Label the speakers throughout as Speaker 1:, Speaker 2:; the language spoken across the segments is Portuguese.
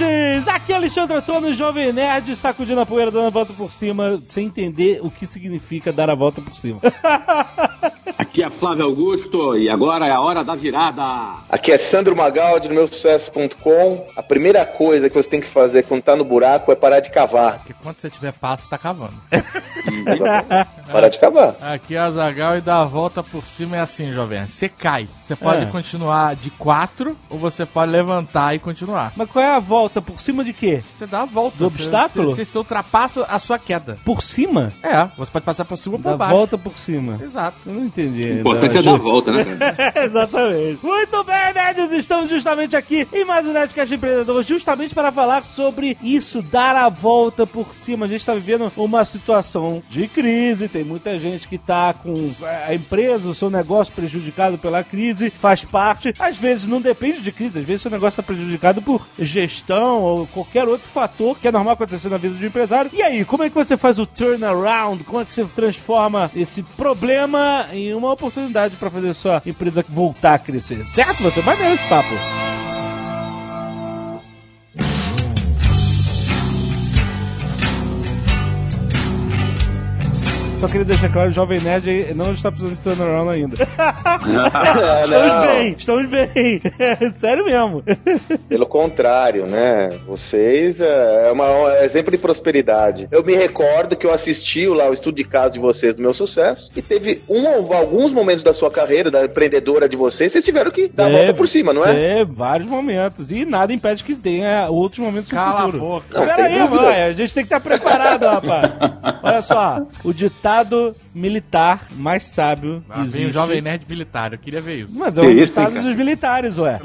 Speaker 1: Nerds! Aqui é Alexandre Antônio, Jovem Nerd, sacudindo a poeira, dando a volta por cima, sem entender o que significa dar a volta por cima.
Speaker 2: Aqui é Flávio Augusto e agora é a hora da virada.
Speaker 3: Aqui é Sandro Magaldi no meu sucesso.com. A primeira coisa que você tem que fazer quando tá no buraco é parar de cavar.
Speaker 4: Porque quando você tiver passo, tá cavando.
Speaker 3: parar de cavar.
Speaker 4: Aqui é a Zagal e dar a volta por cima é assim, jovem. Você cai. Você pode
Speaker 1: É.
Speaker 4: continuar de quatro ou você pode levantar e continuar.
Speaker 1: Mas qual é a volta? Por cima de quê?
Speaker 4: Você dá a volta.
Speaker 1: Do
Speaker 4: Você-
Speaker 1: obstáculo?
Speaker 4: Você, você ultrapassa a sua queda.
Speaker 1: Por cima?
Speaker 4: É, você pode passar por cima ou por baixo.
Speaker 1: volta por cima.
Speaker 4: Exato.
Speaker 1: Eu não entendi.
Speaker 2: O importante é dar a volta, né?
Speaker 1: Exatamente. Muito bem, nerds, estamos justamente aqui em mais um Nerdcast Empreendedor, justamente para falar sobre isso, dar a volta por cima. A gente está vivendo uma situação de crise, tem muita gente que está com é, a empresa, o seu negócio prejudicado pela crise, faz parte. Às vezes não depende de crise, às vezes seu negócio está prejudicado por gestão ou qualquer outro fator que é normal acontecer na vida de um empresário. E aí, como é que você faz o turnaround? Como é que você transforma esse problema em uma oportunidade para fazer sua empresa voltar a crescer? Certo? Você vai ganhar esse papo. Só queria deixar claro, o Jovem Nerd não está precisando de turnaround ainda. Estamos
Speaker 3: não,
Speaker 1: bem, estamos bem. Sério mesmo.
Speaker 3: pelo contrário, né? Vocês é, é uma, é um exemplo de prosperidade. Eu me recordo que eu assisti lá o estudo de caso de vocês do meu sucesso e teve um, alguns momentos da sua carreira, da empreendedora de vocês, vocês tiveram que dar a volta por cima, não é?
Speaker 1: É, vários momentos. E nada impede que tenha outros momentos
Speaker 4: Cala
Speaker 1: no
Speaker 4: a
Speaker 1: futuro.
Speaker 4: boca.
Speaker 3: Não,
Speaker 1: Pera
Speaker 3: tem
Speaker 1: aí, mano, a gente tem que estar preparado, rapaz. Olha só, o ditado militar mais sábio
Speaker 4: Lá vem o Jovem Nerd militar, eu queria ver isso.
Speaker 1: Mas é o ditado dos militares, ué.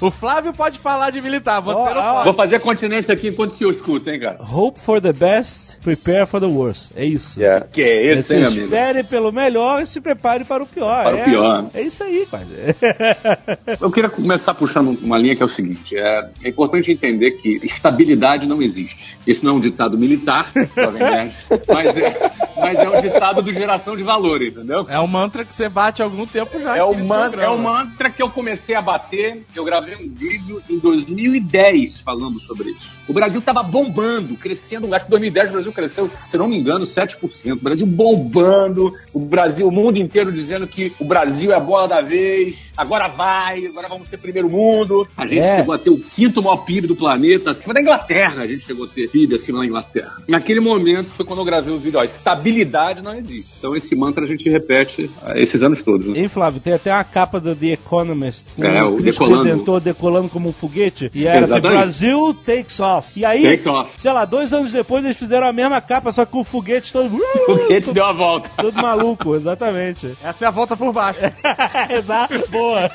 Speaker 4: O Flávio pode falar de militar, você
Speaker 1: Ó,
Speaker 4: não pode.
Speaker 2: Vou fazer continência aqui enquanto o senhor escuta, hein, cara?
Speaker 1: Hope for the best, prepare for the worst. É isso.
Speaker 3: Yeah.
Speaker 2: Que é esse,
Speaker 1: Você
Speaker 2: hein, amigo?
Speaker 1: espere pelo melhor e se prepare para o pior.
Speaker 2: Para o
Speaker 1: é,
Speaker 2: pior.
Speaker 1: É isso aí, pai.
Speaker 2: Eu queria começar puxando uma linha que é o seguinte: é, é importante entender que estabilidade não existe. Esse não é um ditado militar, Jovem Nerd, mas é, mas é um ditado do geração de valor, entendeu?
Speaker 4: É um mantra que você bate há algum tempo já.
Speaker 2: É o, é o mantra que eu comecei a bater. Eu gravei um vídeo em 2010 falando sobre isso. O Brasil estava bombando, crescendo. Acho que em 2010 o Brasil cresceu, se não me engano, 7%. O Brasil bombando. O Brasil, o mundo inteiro dizendo que o Brasil é a bola da vez. Agora vai, agora vamos ser primeiro mundo. A gente
Speaker 1: É.
Speaker 2: chegou a ter o quinto maior PIB do planeta, acima da Inglaterra. A gente chegou a ter PIB acima da Inglaterra. Naquele momento foi quando eu gravei o vídeo. Ó, estabilidade não existe. Então esse mantra a gente repete ah, esses anos todos. né?
Speaker 1: Hein, Flávio? Tem até uma capa do The Economist.
Speaker 2: É, o
Speaker 1: Cristo
Speaker 2: decolando.
Speaker 1: Redentor decolando como um foguete. E era assim. Brasil takes off. E aí,
Speaker 2: Takes off.
Speaker 1: sei lá, dois anos depois eles fizeram a mesma capa, só com o foguete todo...
Speaker 2: O foguete deu a volta.
Speaker 1: Todo maluco, exatamente.
Speaker 4: Essa é a volta por baixo.
Speaker 1: Exato, boa.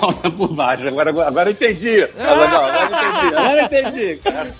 Speaker 2: volta por baixo. Agora, agora eu entendi. Agora, agora eu entendi. Agora eu entendi. cara.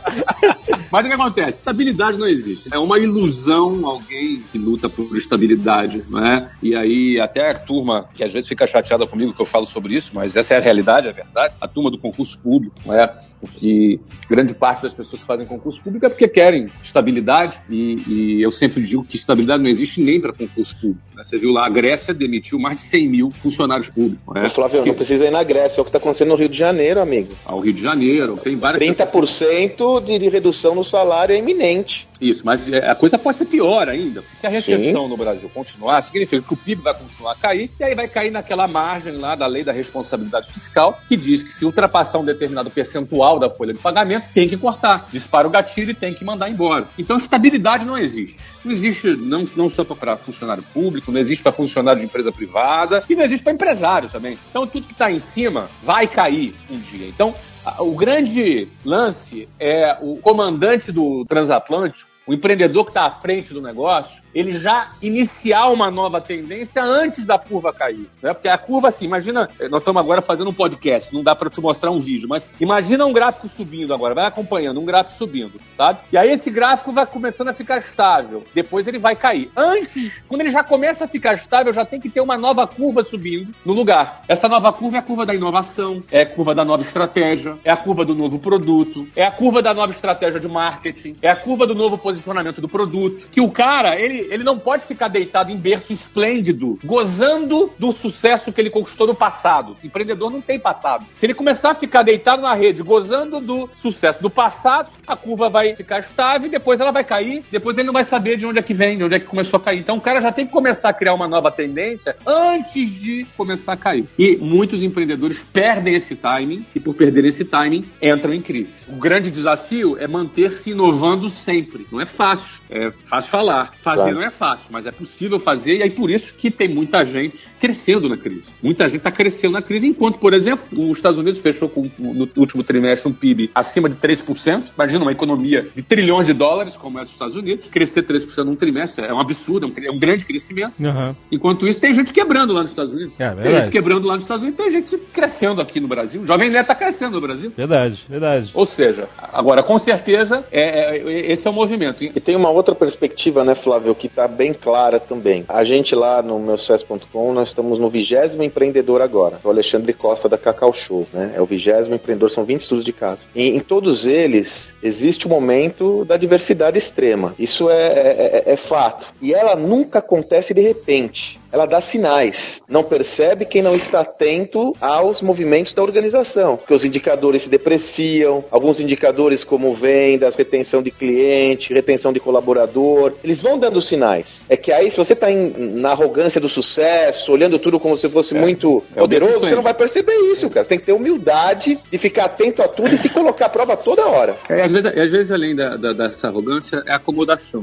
Speaker 2: Mas o que acontece? Estabilidade não existe. É uma ilusão alguém que luta por estabilidade, não é? E aí, até a turma, que às vezes fica chateada comigo que eu falo sobre isso, mas essa é a realidade, é a verdade. A turma do concurso público, não é? Porque grande parte das pessoas que fazem concurso público é porque querem estabilidade e, e eu sempre digo que estabilidade não existe nem para concurso público. né? Você viu lá, a Grécia demitiu mais de 100 mil funcionários públicos. é?
Speaker 3: Ô, Flávio,
Speaker 2: Se-
Speaker 3: não precisa ir na Grécia, é o que tá acontecendo no Rio de Janeiro, amigo.
Speaker 2: ao Rio de Janeiro, tem várias
Speaker 3: 30% de, de redução no salário é iminente.
Speaker 2: Isso, mas é, a coisa pode ser pior ainda. Se a recessão no Brasil continuar, significa que o PIB vai continuar a cair, e aí vai cair naquela margem lá da lei da responsabilidade fiscal, que diz que se ultrapassar um determinado percentual da folha de pagamento, tem que cortar. Dispara o gatilho e tem que mandar embora. Então, estabilidade não existe. Não existe não, não só para funcionário público, não existe para funcionário de empresa privada, e não existe para empresário também. Então, tudo que está em cima vai cair um dia. Então, o grande lance é o comandante do transatlântico o empreendedor que está à frente do negócio, ele já iniciar uma nova tendência antes da curva cair. Né? Porque a curva, assim, imagina, nós estamos agora fazendo um podcast, não dá para te mostrar um vídeo, mas imagina um gráfico subindo agora, vai acompanhando, um gráfico subindo, sabe? E aí esse gráfico vai começando a ficar estável, depois ele vai cair. Antes, quando ele já começa a ficar estável, já tem que ter uma nova curva subindo no lugar. Essa nova curva é a curva da inovação, é a curva da nova estratégia, é a curva do novo produto, é a curva da nova estratégia de marketing, é a curva do novo posicionamento do produto. Que o cara, ele, ele não pode ficar deitado em berço esplêndido, gozando do sucesso que ele conquistou no passado. O empreendedor não tem passado. Se ele começar a ficar deitado na rede, gozando do sucesso do passado, a curva vai ficar estável depois ela vai cair. Depois ele não vai saber de onde é que vem, de onde é que começou a cair. Então o cara já tem que começar a criar uma nova tendência antes de começar a cair. E muitos empreendedores perdem esse timing e por perder esse timing entram em crise. O grande desafio é manter-se inovando sempre. Não é fácil. É fácil falar. Fazer
Speaker 3: Claro.
Speaker 2: não é fácil, mas é possível fazer e aí por isso que tem muita gente crescendo na crise. Muita gente está crescendo na crise, enquanto, por exemplo, os Estados Unidos fechou com, no último trimestre um PIB acima de 3%. Imagina uma economia de trilhões de dólares, como é dos Estados Unidos. Crescer 3% num trimestre é um absurdo, é um, é um grande crescimento.
Speaker 1: Aham.
Speaker 2: Enquanto isso, tem gente quebrando lá nos Estados Unidos.
Speaker 1: É,
Speaker 2: tem
Speaker 1: verdade.
Speaker 2: gente quebrando lá nos Estados Unidos, tem gente crescendo aqui no Brasil. O Jovem Neto está crescendo no Brasil.
Speaker 1: Verdade, verdade.
Speaker 2: Ou seja, agora, com certeza, é, é- esse é o movimento.
Speaker 3: E tem uma outra perspectiva, né, Flávio, que está bem clara também. A gente lá no meu sucesso.com, nós estamos no vigésimo empreendedor agora. O Alexandre Costa da Cacau Show, né? É o vigésimo empreendedor, são 20 estudos de caso. E em todos eles existe o momento da diversidade extrema. Isso é, é- é- é fato. E ela nunca acontece de repente. Ela dá sinais. Não percebe quem não está atento aos movimentos da organização. Porque os indicadores se depreciam, alguns indicadores como vendas, retenção de cliente, retenção de colaborador, eles vão dando sinais. É que aí, se você está na arrogância do sucesso, olhando tudo como se fosse muito
Speaker 2: É
Speaker 3: poderoso, você não vai perceber isso, cara. Você tem que ter humildade de ficar atento a tudo e se colocar à prova toda hora.
Speaker 2: É, às, vezes, às vezes, além da, da- dessa arrogância, é acomodação.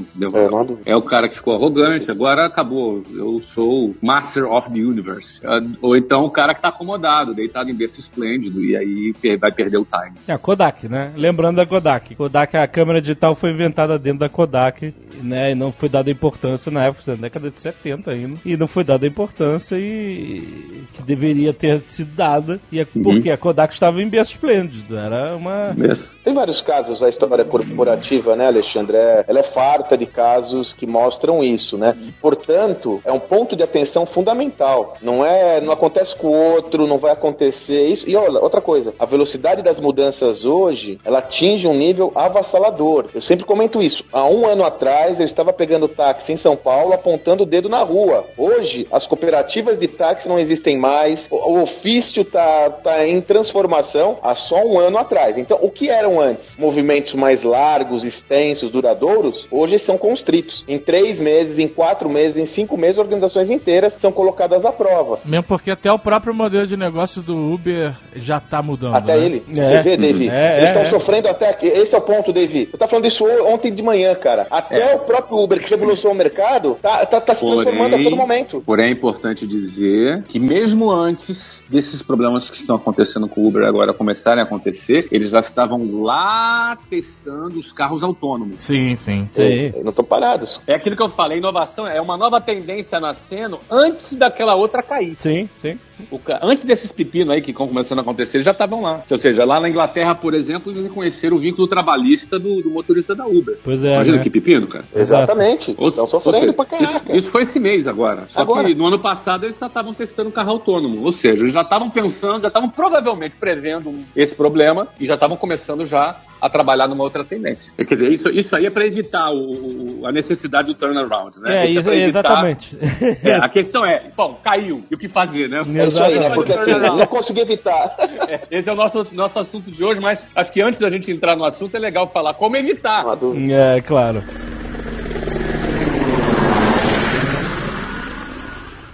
Speaker 3: É.
Speaker 2: É o cara que ficou arrogante, agora acabou. Eu sou Master of the Universe. Ah, Ou então o cara que tá acomodado, deitado em berço esplêndido, e aí vai perder o time.
Speaker 1: É a Kodak, né? Lembrando da Kodak. Kodak, a câmera digital foi inventada dentro da Kodak, né? E não foi dada importância na época, na década de 70 ainda. E não foi dada a importância e que deveria ter sido dada. E é porque a Kodak estava em berço esplêndido. Era uma.
Speaker 3: Tem vários casos, a história corporativa, né, Alexandre? É- ela é farta de casos que mostram isso, né? Portanto, é um ponto de atenção fundamental. Não é, não acontece com o outro, não vai acontecer isso. E olha, outra coisa, a velocidade das mudanças hoje, ela atinge um nível avassalador. Eu sempre comento isso. Há um ano atrás, eu estava pegando táxi em São Paulo, apontando o dedo na rua. Hoje, as cooperativas de táxi não existem mais. O, ofício tá, tá em transformação há só um ano atrás. Então, o que eram antes? Movimentos mais largos, extensos, duradouros, hoje são constritos. Em três meses, em quatro meses, em cinco meses, organizações inteiras são colocadas à prova.
Speaker 4: Mesmo porque até o próprio modelo de negócio do Uber já tá mudando.
Speaker 3: Até
Speaker 4: né?
Speaker 3: ele.
Speaker 1: É.
Speaker 3: Você vê, Davi?
Speaker 1: É,
Speaker 3: Eles
Speaker 1: é,
Speaker 3: estão
Speaker 1: é.
Speaker 3: sofrendo até aqui. Esse é o ponto, Davi. Eu tava falando isso ontem de manhã, cara. Até o próprio Uber que revolucionou o mercado tá, tá, tá se transformando a todo momento.
Speaker 2: porém é importante dizer que mesmo antes desses problemas que estão acontecendo com o Uber agora começarem a acontecer, eles já estavam lá testando os carros autônomos.
Speaker 4: Sim, sim.
Speaker 1: Sim.
Speaker 3: Eles não estão parados.
Speaker 2: É aquilo que eu falei, inovação é uma nova tendência nascendo antes daquela outra cair.
Speaker 1: Sim, sim.
Speaker 2: O ca- Antes desses pepinos aí que estão começando a acontecer, eles já estavam lá. Ou seja, lá na Inglaterra, por exemplo, eles reconheceram o vínculo trabalhista do, do motorista da Uber.
Speaker 1: Pois é.
Speaker 2: Imagina
Speaker 1: né?
Speaker 2: que pepino, cara.
Speaker 3: Exatamente.
Speaker 2: Ou-
Speaker 3: Estão sofrendo
Speaker 2: seja,
Speaker 3: pra.
Speaker 2: Isso, isso foi esse mês agora. Só
Speaker 3: Agora.
Speaker 2: que no ano passado eles já estavam testando carro autônomo. Ou seja, eles já estavam pensando, já estavam provavelmente prevendo esse problema e já estavam começando já a trabalhar numa outra tendência. Quer dizer, isso, isso aí é para evitar o- o- a necessidade do turnaround, né?
Speaker 1: É,
Speaker 2: Isso
Speaker 1: isso,
Speaker 2: pra evitar-
Speaker 1: exatamente.
Speaker 2: É, a questão é, bom, caiu. E o que fazer, né?
Speaker 3: É isso aí, né? Porque assim, não consegui evitar.
Speaker 2: É, esse é o nosso, nosso assunto de hoje, mas acho que antes da gente entrar no assunto é legal falar como evitar.
Speaker 1: É, claro.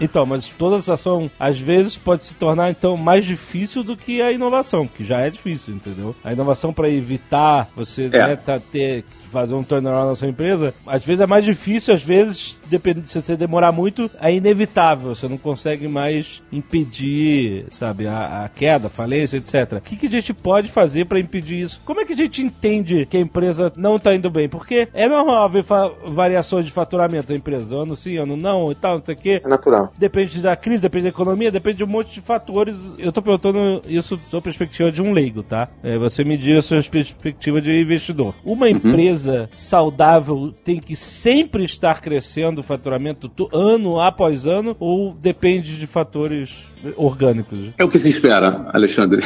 Speaker 1: Então, mas toda essa ação, às vezes, pode se tornar, então, mais difícil do que a inovação, que já é difícil, entendeu? A inovação para evitar você
Speaker 2: É.
Speaker 1: né, tá- ter fazer um turnaround na sua empresa, às vezes é mais difícil, às vezes, dependendo se você demorar muito, é inevitável. Você não consegue mais impedir, sabe, a, a queda, a falência, etc. O que, que a gente pode fazer para impedir isso? Como é que a gente entende que a empresa não tá indo bem? Porque é normal haver variações de faturamento da empresa, ano sim, ano não e tal, não sei o quê.
Speaker 3: É natural.
Speaker 1: depende da crise, depende da economia, depende de um monte de fatores. Eu tô perguntando isso da perspectiva de um leigo, tá? É, você medir a sua perspectiva de investidor. Uma uhum. empresa saudável tem que sempre estar crescendo o faturamento ano após ano ou depende de fatores orgânicos?
Speaker 2: É o que se espera, Alexandre.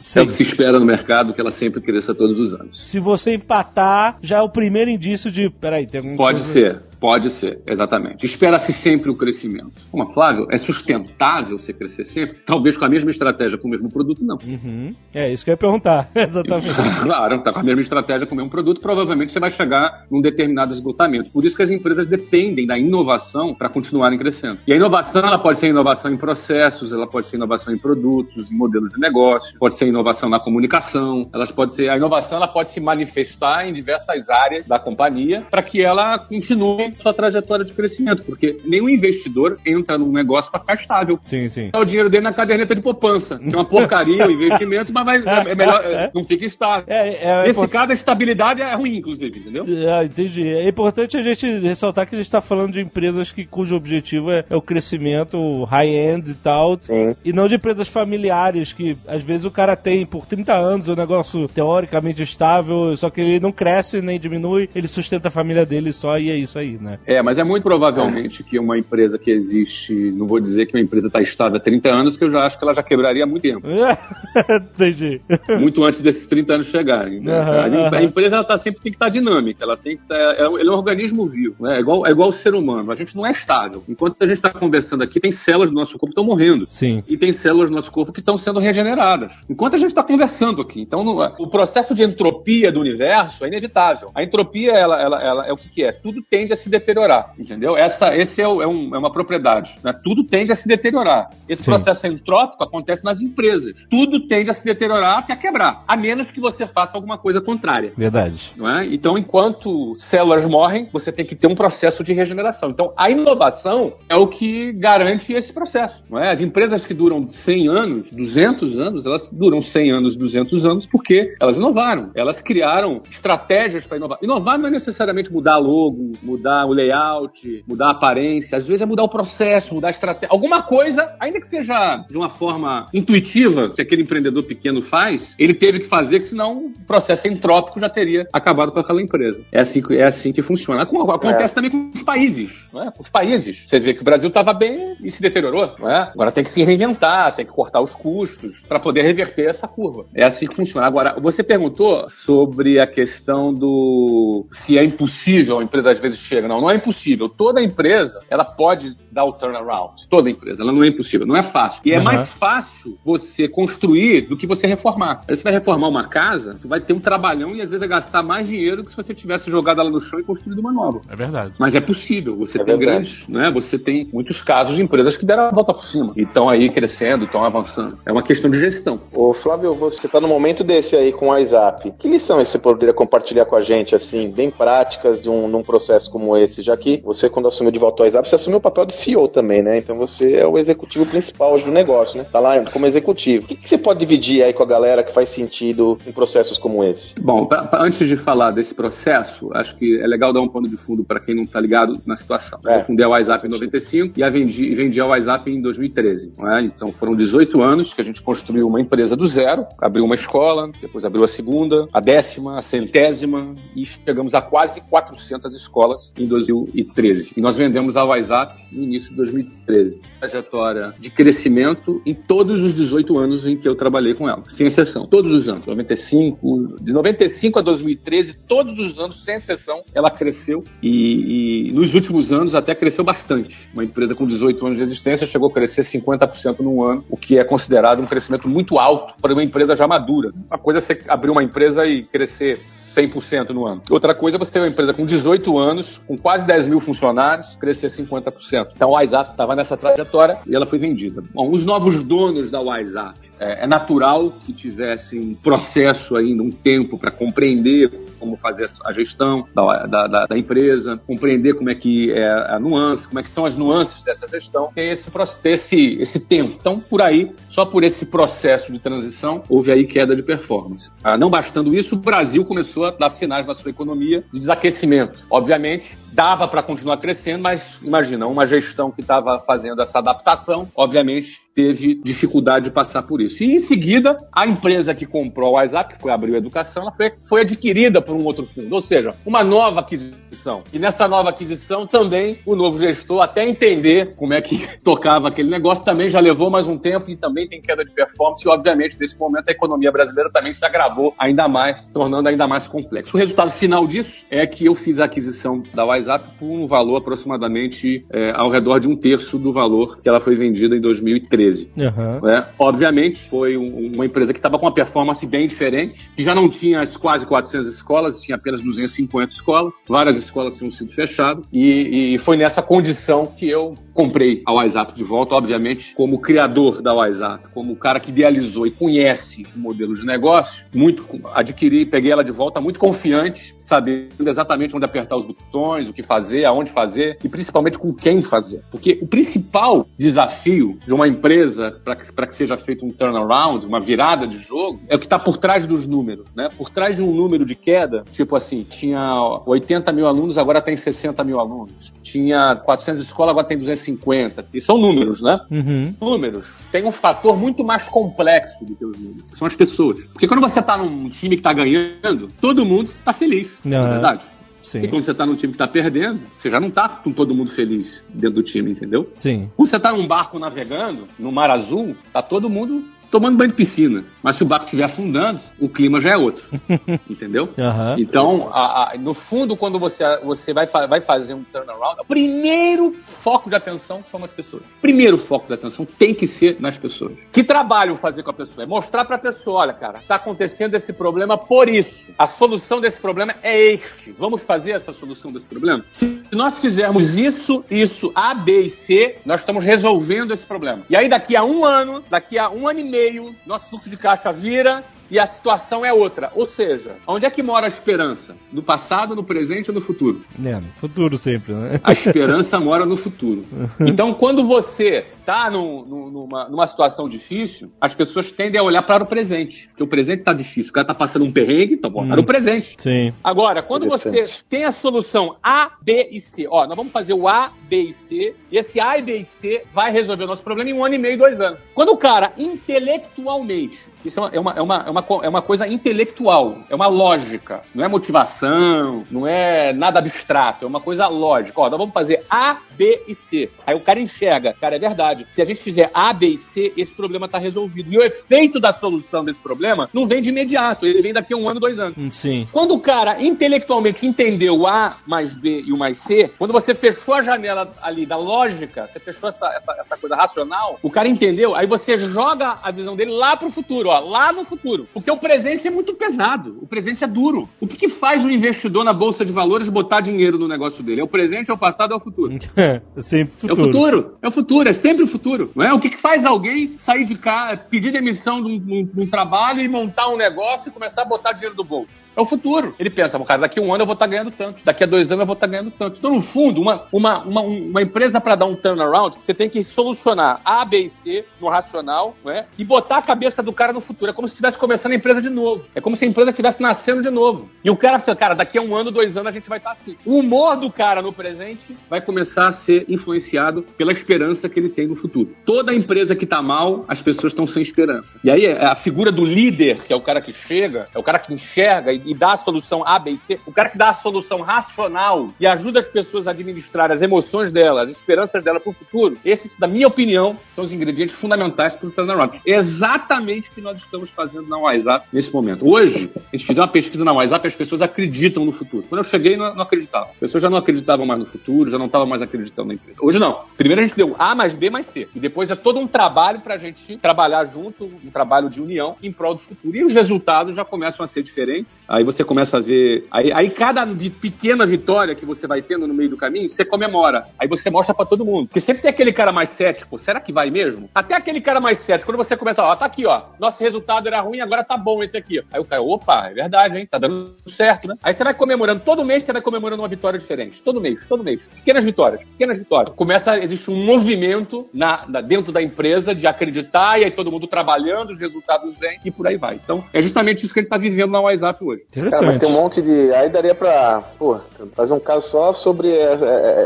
Speaker 2: Sim. É o que se espera no mercado que ela sempre cresça todos os anos.
Speaker 1: Se você empatar, já é o primeiro indício de. Peraí, tem algum.
Speaker 2: Pode coisa... ser. Pode ser, exatamente. Espera-se sempre o crescimento. Como, Flávio, é sustentável você crescer sempre? Talvez com a mesma estratégia, com o mesmo produto, não.
Speaker 1: Uhum. É isso que eu ia perguntar, exatamente.
Speaker 2: claro, tá com a mesma estratégia, com o mesmo produto, provavelmente você vai chegar num determinado esgotamento. Por isso que as empresas dependem da inovação para continuarem crescendo. E a inovação, ela pode ser inovação em processos, ela pode ser inovação em produtos, em modelos de negócio, pode ser inovação na comunicação, ela pode ser, a inovação ela pode se manifestar em diversas áreas da companhia para que ela continue sua trajetória de crescimento, porque nenhum investidor entra num negócio para ficar estável.
Speaker 1: Sim, sim.
Speaker 2: Tá o dinheiro dele na caderneta de poupança, que é uma porcaria o investimento, mas vai, é melhor, é, não fica estável. É, é, Nesse import... caso, a estabilidade é ruim, inclusive, entendeu?
Speaker 1: Ah, entendi. É importante a gente ressaltar que a gente está falando de empresas que, cujo objetivo é, é o crescimento high-end e tal, sim. e não de empresas familiares que, às vezes, o cara tem por 30 anos um negócio teoricamente estável, só que ele não cresce nem diminui, ele sustenta a família dele só e é isso aí né?
Speaker 2: É, mas é muito provavelmente que uma empresa que existe, não vou dizer que uma empresa está estável há 30 anos, que eu já acho que ela já quebraria há muito tempo. Entendi. Muito antes desses 30 anos chegarem. Né? Uhum, a, empresa ela tá, sempre tem que estar tá dinâmica, ela tem que tá, é, é, é um organismo vivo, né? é, igual, é igual o ser humano, a gente não é estável. Enquanto a gente está conversando aqui, tem células do nosso corpo que estão morrendo.
Speaker 1: Sim.
Speaker 2: E tem células do nosso corpo que estão sendo regeneradas. Enquanto a gente está conversando aqui. Então, no, o processo de entropia do universo é inevitável. A entropia, ela, ela, ela é o que, que é? Tudo tende a se deteriorar, entendeu? Essa, esse é, é, um, é uma propriedade. Né? Tudo tende a se deteriorar. Esse Sim. processo entrópico acontece nas empresas. Tudo tende a se deteriorar até quebrar, a menos que você faça alguma coisa contrária.
Speaker 1: Verdade.
Speaker 2: Não é? Então, enquanto células morrem, você tem que ter um processo de regeneração. Então, a inovação é o que garante esse processo. Não é? As empresas que duram 100 anos, 200 anos, elas duram 100 anos, 200 anos porque elas inovaram. Elas criaram estratégias para inovar. Inovar não é necessariamente mudar logo, mudar o layout, mudar a aparência, às vezes é mudar o processo, mudar a estratégia. Alguma coisa, ainda que seja de uma forma intuitiva, que aquele empreendedor pequeno faz, ele teve que fazer, senão o processo entrópico já teria acabado com aquela empresa. É assim, é assim que funciona. Acontece é. também com os países, não é? Com os países. Você vê que o Brasil estava bem e se deteriorou, é? Agora tem que se reinventar, tem que cortar os custos para poder reverter essa curva. É assim que funciona. Agora, você perguntou sobre a questão do se é impossível a empresa às vezes chega. Não, não é impossível. Toda empresa, ela pode dar o turnaround. Toda empresa, ela não é impossível, não é fácil. E uhum. é mais fácil você construir do que você reformar. Aí você vai reformar uma casa, tu vai ter um trabalhão e às vezes vai gastar mais dinheiro que se você tivesse jogado ela no chão e construído uma nova.
Speaker 1: É verdade.
Speaker 2: Mas é possível. Você é tem verdade. grandes, né? Você tem muitos casos de empresas que deram a volta por cima e estão aí crescendo, estão avançando. É uma questão de gestão.
Speaker 3: Ô Flávio, você está no momento desse aí com o WhatsApp. Que lições você poderia compartilhar com a gente, assim, bem práticas de um, num processo como esse? Já que você, quando assumiu de volta ao WhatsApp, você assumiu o papel de CEO também, né? Então você é o executivo principal hoje do negócio, né? Tá lá como executivo. O que, que você pode dividir aí com a galera que faz sentido em processos como esse?
Speaker 2: Bom, pra, pra, antes de falar desse processo, acho que é legal dar um pano de fundo para quem não tá ligado na situação. É. Eu fundei a WhatsApp em 95 e a vendi, vendi a WhatsApp em 2013. É? Então foram 18 anos que a gente construiu uma empresa do zero, abriu uma escola, depois abriu a segunda, a décima, a centésima e chegamos a quase 400 escolas em 2013. E nós vendemos a WhatsApp no início de 2013. Trajetória de crescimento em todos os 18 anos em que eu trabalhei com ela, sem exceção. Todos os anos. 95, de 95 a 2013, todos os anos, sem exceção, ela cresceu e, e nos últimos anos até cresceu bastante. Uma empresa com 18 anos de existência chegou a crescer 50% num ano, o que é considerado um crescimento muito alto para uma empresa já madura. Uma coisa é você abrir uma empresa e crescer 100% no ano. Outra coisa é você ter uma empresa com 18 anos, com quase 10 mil funcionários, crescer 50%. Então a WhatsApp estava nessa trajetória e ela foi vendida. Bom, os novos donos da WhatsApp, é, é natural que tivessem um processo ainda, um tempo para compreender como fazer a gestão da, da, da, empresa, compreender como é que é a nuance, como é que são as nuances dessa gestão, tem esse, esse, esse tempo. Então, por aí, só por esse processo de transição, houve aí queda de performance. Ah, não bastando isso, o Brasil começou a dar sinais na sua economia de desaquecimento. Obviamente, dava para continuar crescendo, mas imagina, uma gestão que estava fazendo essa adaptação, obviamente teve dificuldade de passar por isso. E em seguida, a empresa que comprou o WhatsApp, que foi Abril Educação, ela foi, foi adquirida por um outro fundo, ou seja, uma nova aquisição. E nessa nova aquisição também o novo gestor, até entender como é que tocava aquele negócio, também já levou mais um tempo e também tem queda de performance. E obviamente, nesse momento, a economia brasileira também se agravou ainda mais, tornando ainda mais complexo. O resultado final disso é que eu fiz a aquisição da WhatsApp por um valor aproximadamente é, ao redor de um terço do valor que ela foi vendida em 2013. 2013. Uhum. Né? Obviamente, foi um, uma empresa que estava com uma performance bem diferente, que já não tinha as quase 400 escolas, tinha apenas 250 escolas, várias escolas tinham sido fechadas, e, e foi nessa condição que eu comprei a WhatsApp de volta, obviamente, como criador da WhatsApp, como o cara que idealizou e conhece o modelo de negócio, muito adquiri, peguei ela de volta muito confiante, sabendo exatamente onde apertar os botões, o que fazer, aonde fazer e principalmente com quem fazer. Porque o principal desafio de uma empresa para que, que seja feito um turnaround, uma virada de jogo, é o que está por trás dos números, né? Por trás de um número de queda, tipo assim, tinha 80 mil alunos, agora tem 60 mil alunos. Tinha 400 escolas, agora tem 250. E são números, né? Uhum. Números. Tem um fator muito mais complexo do que os números. São as pessoas. Porque quando você está num time que está ganhando, todo mundo está feliz. Não é verdade? Sim. E quando você tá num time que tá perdendo, você já não tá com todo mundo feliz dentro do time, entendeu?
Speaker 1: Sim.
Speaker 2: Quando você tá num barco navegando, no mar azul, tá todo mundo tomando banho de piscina. Mas se o barco estiver afundando, o clima já é outro. entendeu? Uhum. Então, a, a, no fundo, quando você, você vai, vai fazer um turnaround, o primeiro foco de atenção são as pessoas. Primeiro foco de atenção tem que ser nas pessoas. Que trabalho fazer com a pessoa? É mostrar para a pessoa, olha, cara, está acontecendo esse problema por isso. A solução desse problema é este. Vamos fazer essa solução desse problema? Se nós fizermos isso, isso, A, B e C, nós estamos resolvendo esse problema. E aí, daqui a um ano, daqui a um ano e meio, meio, nosso fluxo de caixa vira e a situação é outra. Ou seja, onde é que mora a esperança? No passado, no presente ou no futuro?
Speaker 1: É, no futuro sempre, né?
Speaker 2: A esperança mora no futuro. Então, quando você está numa, numa situação difícil, as pessoas tendem a olhar para o presente. Porque o presente está difícil. O cara está passando um perrengue, então bom, hum. no presente.
Speaker 1: Sim.
Speaker 2: Agora, quando você tem a solução A, B e C, ó, nós vamos fazer o A, B e C, e esse A, B e C vai resolver o nosso problema em um ano e meio, dois anos. Quando o cara intelectualmente isso é uma, é, uma, é, uma, é uma coisa intelectual, é uma lógica. Não é motivação, não é nada abstrato, é uma coisa lógica. Ó, nós vamos fazer A, B e C. Aí o cara enxerga, cara, é verdade. Se a gente fizer A, B e C, esse problema está resolvido. E o efeito da solução desse problema não vem de imediato, ele vem daqui a um ano, dois anos.
Speaker 1: Sim.
Speaker 2: Quando o cara intelectualmente entendeu o A mais B e o mais C, quando você fechou a janela ali da lógica, você fechou essa, essa, essa coisa racional, o cara entendeu, aí você joga a visão dele lá pro futuro ó, lá no futuro. Porque o presente é muito pesado, o presente é duro. O que, que faz o investidor na bolsa de valores botar dinheiro no negócio dele? É o presente, é o passado, é o futuro?
Speaker 1: é sempre futuro.
Speaker 2: É o futuro, é o futuro, é sempre o futuro. Não é? O que, que faz alguém sair de cá, pedir demissão de um, um trabalho e montar um negócio e começar a botar dinheiro do bolso? É o futuro. Ele pensa, cara, daqui a um ano eu vou estar tá ganhando tanto, daqui a dois anos eu vou estar tá ganhando tanto. Então, no fundo, uma, uma, uma, uma empresa para dar um turnaround, você tem que solucionar A, B e C no racional, né? E botar a cabeça do cara no futuro. É como se estivesse começando a empresa de novo. É como se a empresa estivesse nascendo de novo. E o cara fala, cara, daqui a um ano, dois anos a gente vai estar tá assim. O humor do cara no presente vai começar a ser influenciado pela esperança que ele tem no futuro. Toda empresa que tá mal, as pessoas estão sem esperança. E aí a figura do líder, que é o cara que chega, é o cara que enxerga e, e dá a solução A, B e C, o cara que dá a solução racional e ajuda as pessoas a administrar as emoções delas, as esperanças delas para o futuro, esses, na minha opinião, são os ingredientes fundamentais para o turnaround. Exatamente o que nós estamos fazendo na WhatsApp nesse momento. Hoje, a gente fez uma pesquisa na WhatsApp e as pessoas acreditam no futuro. Quando eu cheguei, não, não. As pessoas já não acreditavam mais no futuro, já não estavam mais acreditando na empresa. Hoje não. Primeiro a gente deu A mais B mais C. E depois é todo um trabalho para a gente trabalhar junto, um trabalho de união em prol do futuro. E os resultados já começam a ser diferentes Aí você começa a ver. Aí, aí cada pequena vitória que você vai tendo no meio do caminho, você comemora. Aí você mostra para todo mundo. Porque sempre tem aquele cara mais cético. Será que vai mesmo? Até aquele cara mais cético, quando você começa, ó, tá aqui, ó. Nosso resultado era ruim, agora tá bom esse aqui. Aí o cara, opa, é verdade, hein? Tá dando certo, né? Aí você vai comemorando. Todo mês você vai comemorando uma vitória diferente. Todo mês, todo mês. Pequenas vitórias, pequenas vitórias. Começa, existe um movimento na, na dentro da empresa de acreditar e aí todo mundo trabalhando, os resultados vêm e por aí vai. Então, é justamente isso que ele tá vivendo na WhatsApp hoje.
Speaker 3: Cara, mas tem um monte de. Aí daria pra pô, fazer um caso só sobre é,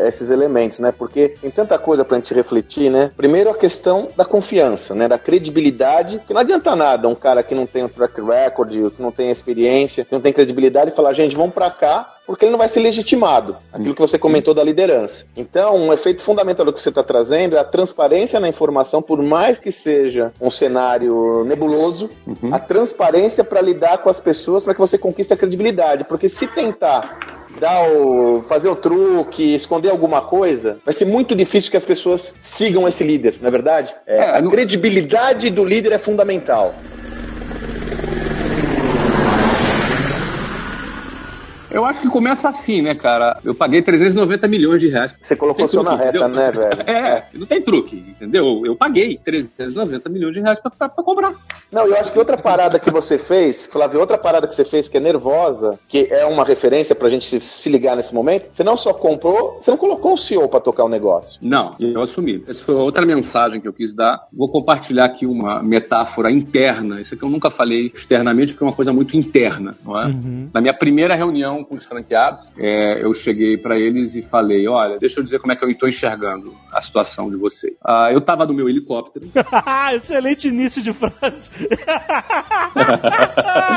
Speaker 3: é, esses elementos, né? Porque tem tanta coisa pra gente refletir, né? Primeiro a questão da confiança, né? Da credibilidade, que não adianta nada um cara que não tem um track record, que não tem experiência, que não tem credibilidade, falar, gente, vamos pra cá, porque ele não vai ser legitimado. Aquilo que você comentou da liderança. Então, um efeito fundamental do que você está trazendo é a transparência na informação, por mais que seja um cenário nebuloso, uhum. a transparência para lidar com as pessoas para que você conquiste a credibilidade. Porque se tentar dar o, fazer o truque, esconder alguma coisa, vai ser muito difícil que as pessoas sigam esse líder, não é verdade? É, é, a não... credibilidade do líder é fundamental.
Speaker 2: Eu acho que começa assim, né, cara? Eu paguei 390 milhões de reais.
Speaker 3: Você colocou só na reta, entendeu? né, velho?
Speaker 2: É, não tem truque, entendeu? Eu paguei 390 milhões de reais pra, pra, pra, comprar.
Speaker 3: Não, eu acho que outra parada que você fez, Flávio, outra parada que você fez que é nervosa, que é uma referência pra gente se, se ligar nesse momento, você não só comprou, você não colocou o CEO pra tocar o negócio.
Speaker 2: Não, eu assumi. Essa foi outra mensagem que eu quis dar. Vou compartilhar aqui uma metáfora interna. Isso aqui eu nunca falei externamente, porque é uma coisa muito interna, não é? Uhum. Na minha primeira reunião com os franqueados, é, eu cheguei para eles e falei: olha, deixa eu dizer como é que eu estou enxergando a situação de vocês. Ah, eu estava no meu helicóptero.
Speaker 1: Excelente início de frase.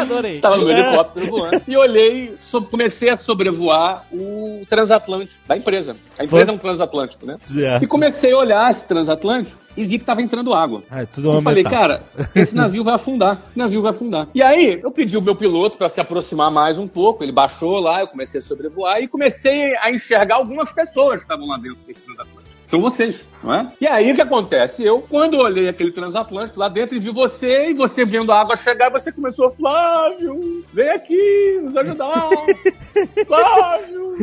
Speaker 2: Adorei. Estava no meu helicóptero voando e olhei, so, comecei a sobrevoar o transatlântico da empresa. A empresa é um transatlântico, né? É. E comecei a olhar esse transatlântico e vi que estava entrando água.
Speaker 1: Ah, é tudo uma
Speaker 2: e falei, cara, esse navio vai afundar. Esse navio vai afundar. E aí, eu pedi o meu piloto para se aproximar mais um pouco. Ele baixou lá, eu comecei a sobrevoar e comecei a enxergar algumas pessoas que estavam lá dentro desse transatlântico são vocês, não é? E aí o que acontece? Eu, quando olhei aquele transatlântico lá dentro e vi você, e você vendo a água chegar, você começou, Flávio, vem aqui nos ajudar. Flávio,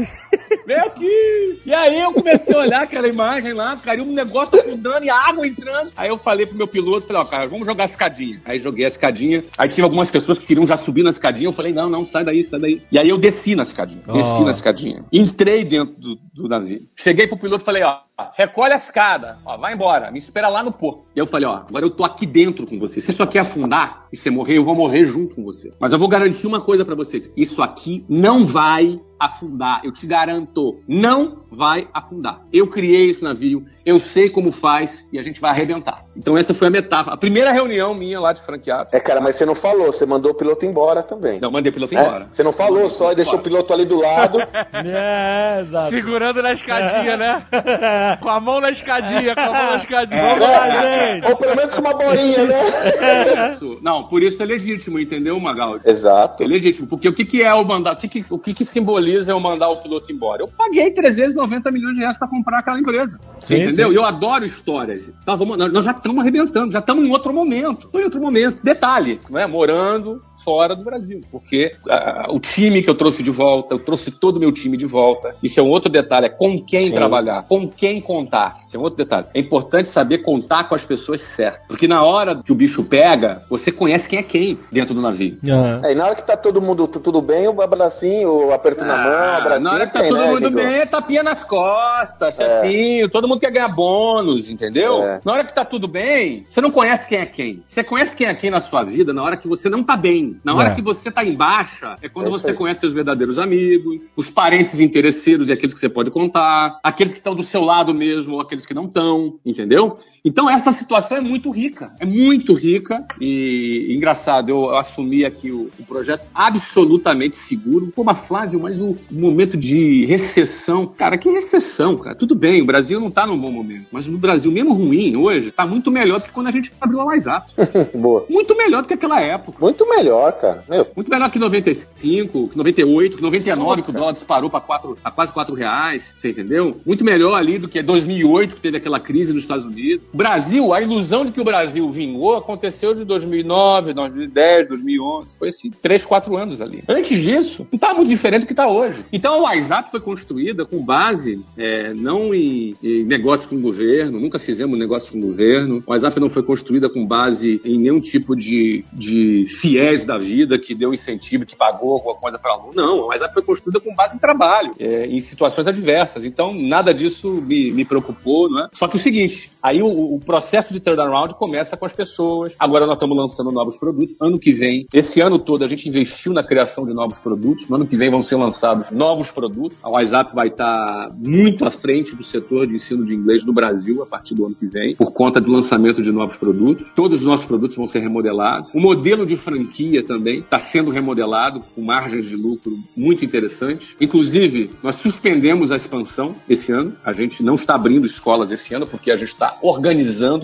Speaker 2: vem aqui. E aí eu comecei a olhar aquela imagem lá, cara, e um negócio afundando e a água entrando. Aí eu falei pro meu piloto, falei, ó, cara, vamos jogar a escadinha. Aí joguei a escadinha. Aí tinha algumas pessoas que queriam já subir na escadinha. Eu falei, não, não, sai daí, sai daí. E aí eu desci na escadinha. Desci oh. na escadinha. Entrei dentro do, do navio. Cheguei pro piloto e falei, ó, recolhe a escada, ó, vai embora, me espera lá no porto. E eu falei, ó, agora eu tô aqui dentro com você. Se isso aqui afundar e você morrer, eu vou morrer junto com você. Mas eu vou garantir uma coisa para vocês: isso aqui não vai afundar. Eu te garanto, não vai afundar. Eu criei esse navio, eu sei como faz e a gente vai arrebentar. Então essa foi a metáfora. A primeira reunião minha lá de franqueado.
Speaker 3: É, cara, mas você não falou, você mandou o piloto embora também.
Speaker 2: Não, mandei o piloto é? embora.
Speaker 3: Você não falou só e deixou o piloto ali do lado.
Speaker 1: é,
Speaker 4: Segurando na escadinha, né? com a mão na escadinha, com a mão na escadinha. É.
Speaker 3: Vamos lá, gente. Ou pelo menos com uma bolinha, né?
Speaker 2: Isso. Não, por isso é legítimo, entendeu, Magaldi?
Speaker 3: Exato.
Speaker 2: É legítimo, porque o que, que é o mandato? O que, que, o que, que simboliza eu mandar o piloto embora? Eu paguei 390 milhões de reais para comprar aquela empresa. Sim, entendeu? Sim. Eu adoro histórias. Tá, vamos, nós já estamos arrebentando, já estamos em outro momento. Estou em outro momento. Detalhe, não é? Morando fora do Brasil, porque uh, o time que eu trouxe de volta, eu trouxe todo o meu time de volta. Isso é um outro detalhe, é com quem Sim. trabalhar, com quem contar. Isso é um outro detalhe. É importante saber contar com as pessoas certas, porque na hora que o bicho pega, você conhece quem é quem dentro do navio.
Speaker 3: Uhum. É, e na hora que tá todo mundo tá tudo bem, o abracinho, o aperto ah, na mão, abracinho.
Speaker 2: Na hora que tá tem, todo né, mundo Guido? bem, é tapinha nas costas, chefinho, é. todo mundo quer ganhar bônus, entendeu? É. Na hora que tá tudo bem, você não conhece quem é quem. Você conhece quem é quem na sua vida na hora que você não tá bem. Na hora é. que você tá em baixa, é quando é você aí. conhece seus verdadeiros amigos, os parentes interesseiros e aqueles que você pode contar, aqueles que estão do seu lado mesmo ou aqueles que não estão, entendeu? Então essa situação é muito rica, é muito rica e engraçado, eu assumi aqui o, o projeto absolutamente seguro. Pô, mas Flávio, mas o, o, momento de recessão, cara, que recessão, cara? Tudo bem, o Brasil não tá num bom momento, mas no Brasil, mesmo ruim hoje, tá muito melhor do que quando a gente abriu a WhatsApp.
Speaker 3: Boa.
Speaker 2: Muito melhor do que aquela época.
Speaker 3: Muito melhor. cara. Meu,
Speaker 2: Muito melhor que 95, que 98, que 99, que o dólar disparou para quatro, pra quase 4 reais, você entendeu? Muito melhor ali do que 2008, que teve aquela crise nos Estados Unidos. Brasil, a ilusão de que o Brasil vingou aconteceu de 2009, 2010, 2011. Foi assim, 3, 4 anos ali. Antes disso, não tá muito diferente do que tá hoje. Então a WhatsApp foi construída com base é, não em, em negócio com o governo, nunca fizemos negócio com o governo. O WhatsApp não foi construída com base em nenhum tipo de, de fiéis da vida que deu incentivo, que pagou alguma coisa para aluno. Não, a WhatsApp foi construída com base em trabalho, é, em situações adversas. Então, nada disso me, me preocupou, não é? Só que o seguinte, aí o, o processo de turnaround começa com as pessoas. Agora nós estamos lançando novos produtos. Ano que vem, esse ano todo, a gente investiu na criação de novos produtos. No ano que vem vão ser lançados novos produtos. A WhatsApp vai estar muito à frente do setor de ensino de inglês no Brasil a partir do ano que vem, por conta do lançamento de novos produtos. Todos os nossos produtos vão ser remodelados. O modelo de franquia também está sendo remodelado, com margens de lucro muito interessantes. Inclusive, nós suspendemos a expansão esse ano. A gente não está abrindo escolas esse ano, porque a gente está organizando,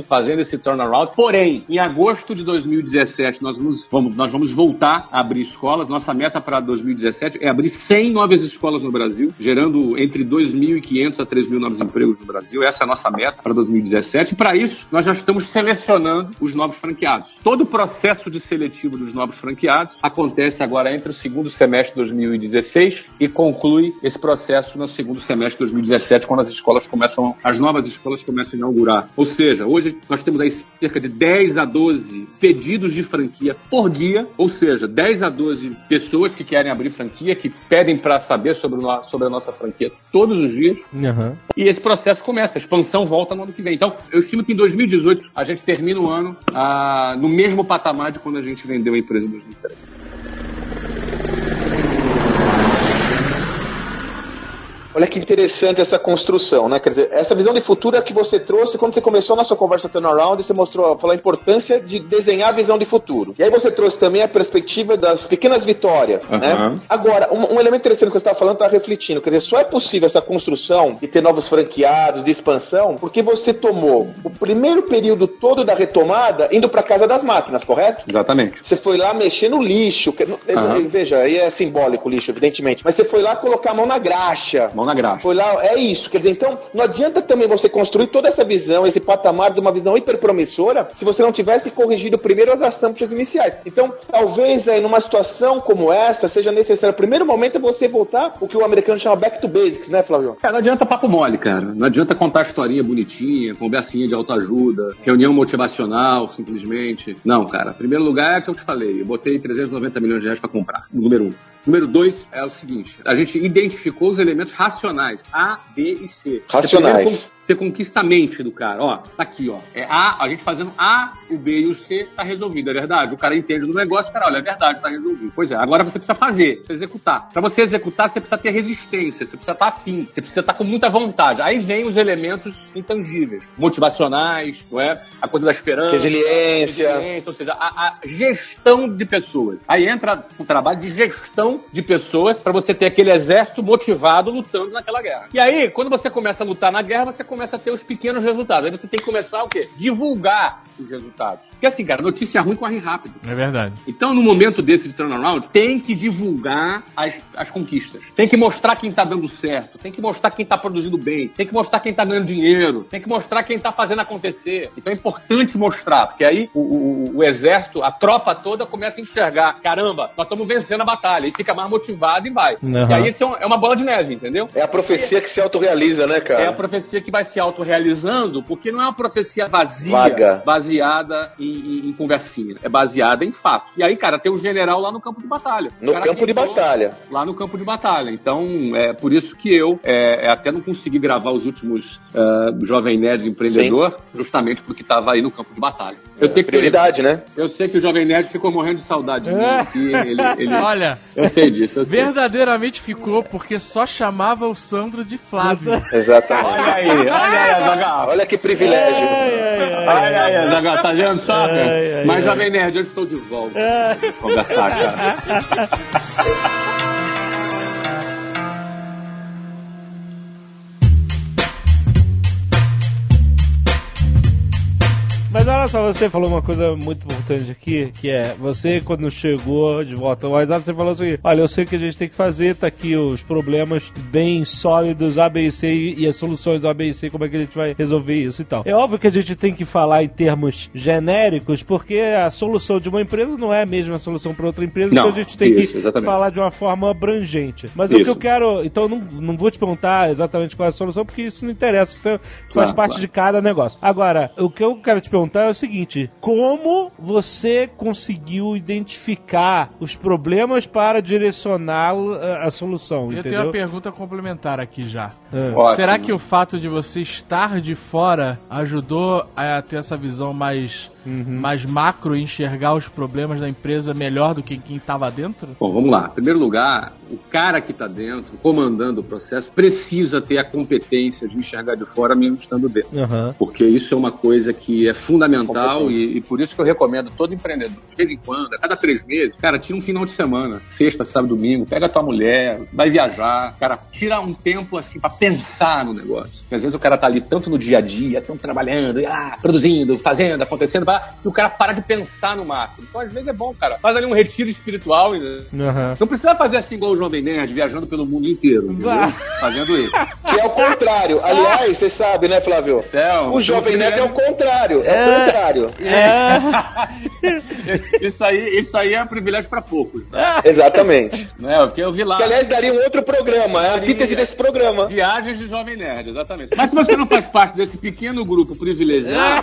Speaker 2: fazendo esse turnaround. Porém, em agosto de 2017, nós vamos, vamos, nós vamos voltar a abrir escolas. Nossa meta para 2017 é abrir 100 novas escolas no Brasil, gerando entre 2.500 a 3.000 novos empregos no Brasil. Essa é a nossa meta para 2017. E para isso, nós já estamos selecionando os novos franqueados. Todo o processo de seletivo dos novos franqueados acontece agora entre o segundo semestre de 2016 e conclui esse processo no segundo semestre de 2017, quando as escolas começam, as novas escolas começam a inaugurar. Ou seja, hoje nós temos aí cerca de 10 a 12 pedidos de franquia por dia, ou seja, 10 a 12 pessoas que querem abrir franquia, que pedem para saber sobre, no- sobre a nossa franquia todos os dias.
Speaker 1: Aham.
Speaker 2: E esse processo começa, a expansão volta no ano que vem. Então, eu estimo que em 2018 a gente termina o ano ah, no mesmo patamar de quando a gente vendeu a empresa em 2013.
Speaker 3: Olha que interessante essa construção, né? Quer dizer, essa visão de futuro é que você trouxe quando você começou na sua conversa turnaround, você mostrou, falou a importância de desenhar a visão de futuro. E aí você trouxe também a perspectiva das pequenas vitórias, né?
Speaker 2: Aham.
Speaker 3: Agora, um, um elemento interessante que você estava falando, está refletindo, quer dizer, só é possível essa construção de ter novos franqueados, de expansão, porque você tomou o primeiro período todo da retomada indo para casa das máquinas, correto?
Speaker 2: Exatamente.
Speaker 3: Você foi lá mexer no lixo. que-
Speaker 2: Aham.
Speaker 3: Veja, aí é simbólico o lixo, evidentemente. Mas você foi lá colocar a mão na graxa.
Speaker 2: Mão na graxa.
Speaker 3: Foi lá, é isso. Quer dizer, então, não adianta também você construir toda essa visão, esse patamar de uma visão hiper promissora, se você não tivesse corrigido primeiro as assumptions iniciais. Então, talvez aí numa situação como essa, seja necessário, primeiro momento é você voltar o que o americano chama back to basics, né, Flávio?
Speaker 2: Cara, não adianta papo mole, cara. Não adianta contar historinha bonitinha, conversinha de autoajuda, reunião motivacional, simplesmente. Não, cara. Primeiro lugar é o que eu te falei. Eu botei 390 milhões de reais pra comprar. Número um. Número dois é o seguinte: a gente identificou os elementos racionais, A, B e C.
Speaker 3: Racionais.
Speaker 2: Você, conquista a mente do cara. Ó, tá aqui, ó. É A, a gente fazendo A, o B e o C, tá resolvido, é verdade. O cara entende do negócio, cara, olha, é verdade, tá resolvido. Pois é, agora você precisa fazer, precisa executar. Pra você executar, você precisa ter resistência, você precisa estar afim, você precisa estar com muita vontade. Aí vem os elementos intangíveis, motivacionais, não é? A coisa da esperança.
Speaker 3: Resiliência.
Speaker 2: Resiliência, ou seja, a, a gestão de pessoas. Aí entra o trabalho de gestão de pessoas para você ter aquele exército motivado lutando naquela guerra. E aí, quando você começa a lutar na guerra, você começa a ter os pequenos resultados. Aí você tem que começar o quê? Divulgar os resultados. Porque assim, cara, notícia ruim corre rápido.
Speaker 4: É verdade.
Speaker 2: Então, no momento desse de turnaround, tem que divulgar as, as conquistas. Tem que mostrar quem tá dando certo. Tem que mostrar quem tá produzindo bem. Tem que mostrar quem tá ganhando dinheiro. Tem que mostrar quem tá fazendo acontecer. Então é importante mostrar, porque aí o, o- o exército, a tropa toda começa a enxergar: caramba, nós estamos vencendo a batalha. Fica mais motivado e vai.
Speaker 1: Uhum.
Speaker 2: E aí isso é um- é uma bola de neve, entendeu?
Speaker 3: É a profecia que se autorrealiza, né, cara?
Speaker 2: É a profecia que vai se autorrealizando, porque não é uma profecia vazia,
Speaker 3: Vaga.
Speaker 2: baseada em, em- em conversinha. É baseada em fato. E aí, cara, tem um general lá no campo de batalha.
Speaker 3: No
Speaker 2: O
Speaker 3: campo de batalha.
Speaker 2: Lá no campo de batalha. Então, é por isso que eu é, é, até não consegui gravar os últimos é, Jovem Nerd Empreendedor, justamente porque estava aí no campo de batalha. Eu sei que você,
Speaker 3: Prioridade, né?
Speaker 2: eu sei que o Jovem Nerd ficou morrendo de saudade de mim.
Speaker 1: É.
Speaker 2: ele, ele-
Speaker 4: Olha,
Speaker 2: eu sei disso, eu sei.
Speaker 4: verdadeiramente ficou porque só chamava o Sandro de Flávio.
Speaker 3: Exatamente.
Speaker 2: Olha aí, olha aí, Azaghal.
Speaker 3: Olha que privilégio.
Speaker 2: Olha aí, Azaghal, tá vendo só, cara? Mas. Jovem Nerd, eu estou de volta. Vamos conversar, cara.
Speaker 1: olha só, você falou uma coisa muito importante aqui, que é, você quando chegou de volta ao WhatsApp, você falou assim, olha, eu sei o que a gente tem que fazer, tá aqui os problemas bem sólidos, A, B e e as soluções do A, B e C, como é que a gente vai resolver isso e tal. É óbvio que a gente tem que falar em termos genéricos, porque a solução de uma empresa não é a mesma solução para outra empresa,
Speaker 2: Não,
Speaker 1: então a gente tem
Speaker 2: isso,
Speaker 1: que
Speaker 2: exatamente.
Speaker 1: falar de uma forma abrangente. Mas o
Speaker 2: Isso.
Speaker 1: que eu quero, então eu não, não vou te perguntar exatamente qual é a solução, porque isso não interessa, isso faz
Speaker 2: Claro,
Speaker 1: parte
Speaker 2: claro.
Speaker 1: de cada negócio. Agora, o que eu quero te perguntar é o seguinte: como você conseguiu identificar os problemas para direcionar a, a solução?
Speaker 4: Eu tenho
Speaker 1: entendeu?
Speaker 4: uma pergunta complementar aqui já.
Speaker 2: Ótimo.
Speaker 4: Será que o fato de você estar de fora ajudou a ter essa visão mais, mais macro e enxergar os problemas da empresa melhor do que quem estava dentro?
Speaker 2: Bom, vamos lá. Em primeiro lugar, o cara que está dentro, comandando o processo, precisa ter a competência de enxergar de fora mesmo estando dentro.
Speaker 1: Aham.
Speaker 2: Porque isso é uma coisa que é fundamental e, e por isso que eu recomendo todo empreendedor, de vez em quando, a cada três meses, cara, tira um final de semana, sexta, sábado, domingo, pega a tua mulher, vai viajar, cara, tira um tempo assim pra pensar no negócio. Porque às vezes o cara tá ali tanto no dia a dia, tanto trabalhando, e, ah, produzindo, fazendo, acontecendo, pá, e o cara para de pensar no macro. Então às vezes é bom, cara, faz ali um retiro espiritual e
Speaker 1: Aham.
Speaker 2: não precisa fazer assim igual o Jovem Nerd, viajando pelo mundo inteiro. Fazendo isso.
Speaker 3: Que é o contrário. Aliás, você sabe, né, Flávio?
Speaker 2: Então,
Speaker 3: O Jovem Neto é o contrário. É,
Speaker 1: É.
Speaker 3: o contrário.
Speaker 2: Isso aí, isso aí é um privilégio pra poucos,
Speaker 3: Exatamente.
Speaker 2: né? Porque eu vi lá.
Speaker 3: Que, aliás, daria um outro programa. É a antítese desse programa.
Speaker 2: Viagens de Jovem Nerd, exatamente. Mas se você não faz parte desse pequeno grupo privilegiado,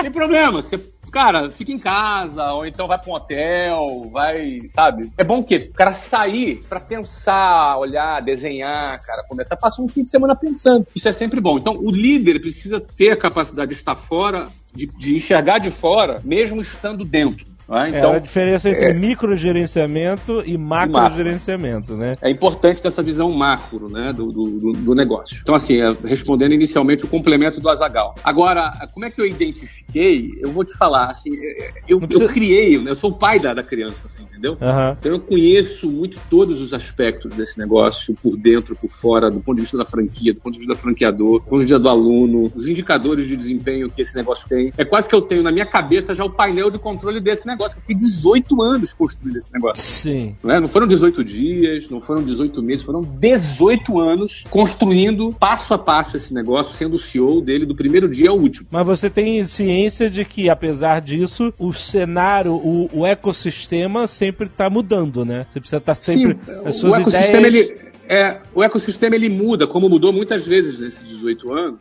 Speaker 2: tem problema. Você, cara, fica em casa, ou então vai pra um hotel, vai, sabe? É bom o quê? O cara sair pra pensar, olhar, desenhar, cara, começar, passa um fim de semana pensando. Isso é sempre bom. Então, o líder precisa ter a capacidade de estar fora, de, de enxergar de fora, mesmo estando dentro. Não é?
Speaker 1: É
Speaker 2: Então,
Speaker 1: a diferença entre microgerenciamento e macrogerenciamento, né?
Speaker 2: é importante ter essa visão macro né, do, do, do- negócio. Então, assim, é, respondendo inicialmente o complemento do Azagal. Agora, como é que eu identifiquei? Eu vou te falar, assim, é, eu,
Speaker 1: Não precisa-
Speaker 2: eu criei, né, eu sou o pai da, da criança, assim, entendeu?
Speaker 1: Aham.
Speaker 2: Então eu conheço muito todos os aspectos desse negócio, por dentro, por fora, do ponto de vista da franquia, do ponto de vista do franqueador, do ponto de vista do aluno, os indicadores de desempenho que esse negócio tem. É quase que eu tenho na minha cabeça já o painel de controle desse negócio. Eu fiquei 18 anos construindo esse negócio.
Speaker 1: Sim.
Speaker 2: Não, é? não foram 18 dias, não foram 18 meses, foram 18 anos construindo passo a passo esse negócio, sendo o CEO dele do primeiro dia ao último.
Speaker 1: Mas você tem ciência de que, apesar disso, o cenário, o, o ecossistema sempre está mudando, né? Você precisa estar sempre.
Speaker 2: Sim,
Speaker 1: as suas
Speaker 2: o ecossistema
Speaker 1: ideias...
Speaker 2: ele é, o ecossistema ele muda, como mudou muitas vezes nesses 18 anos.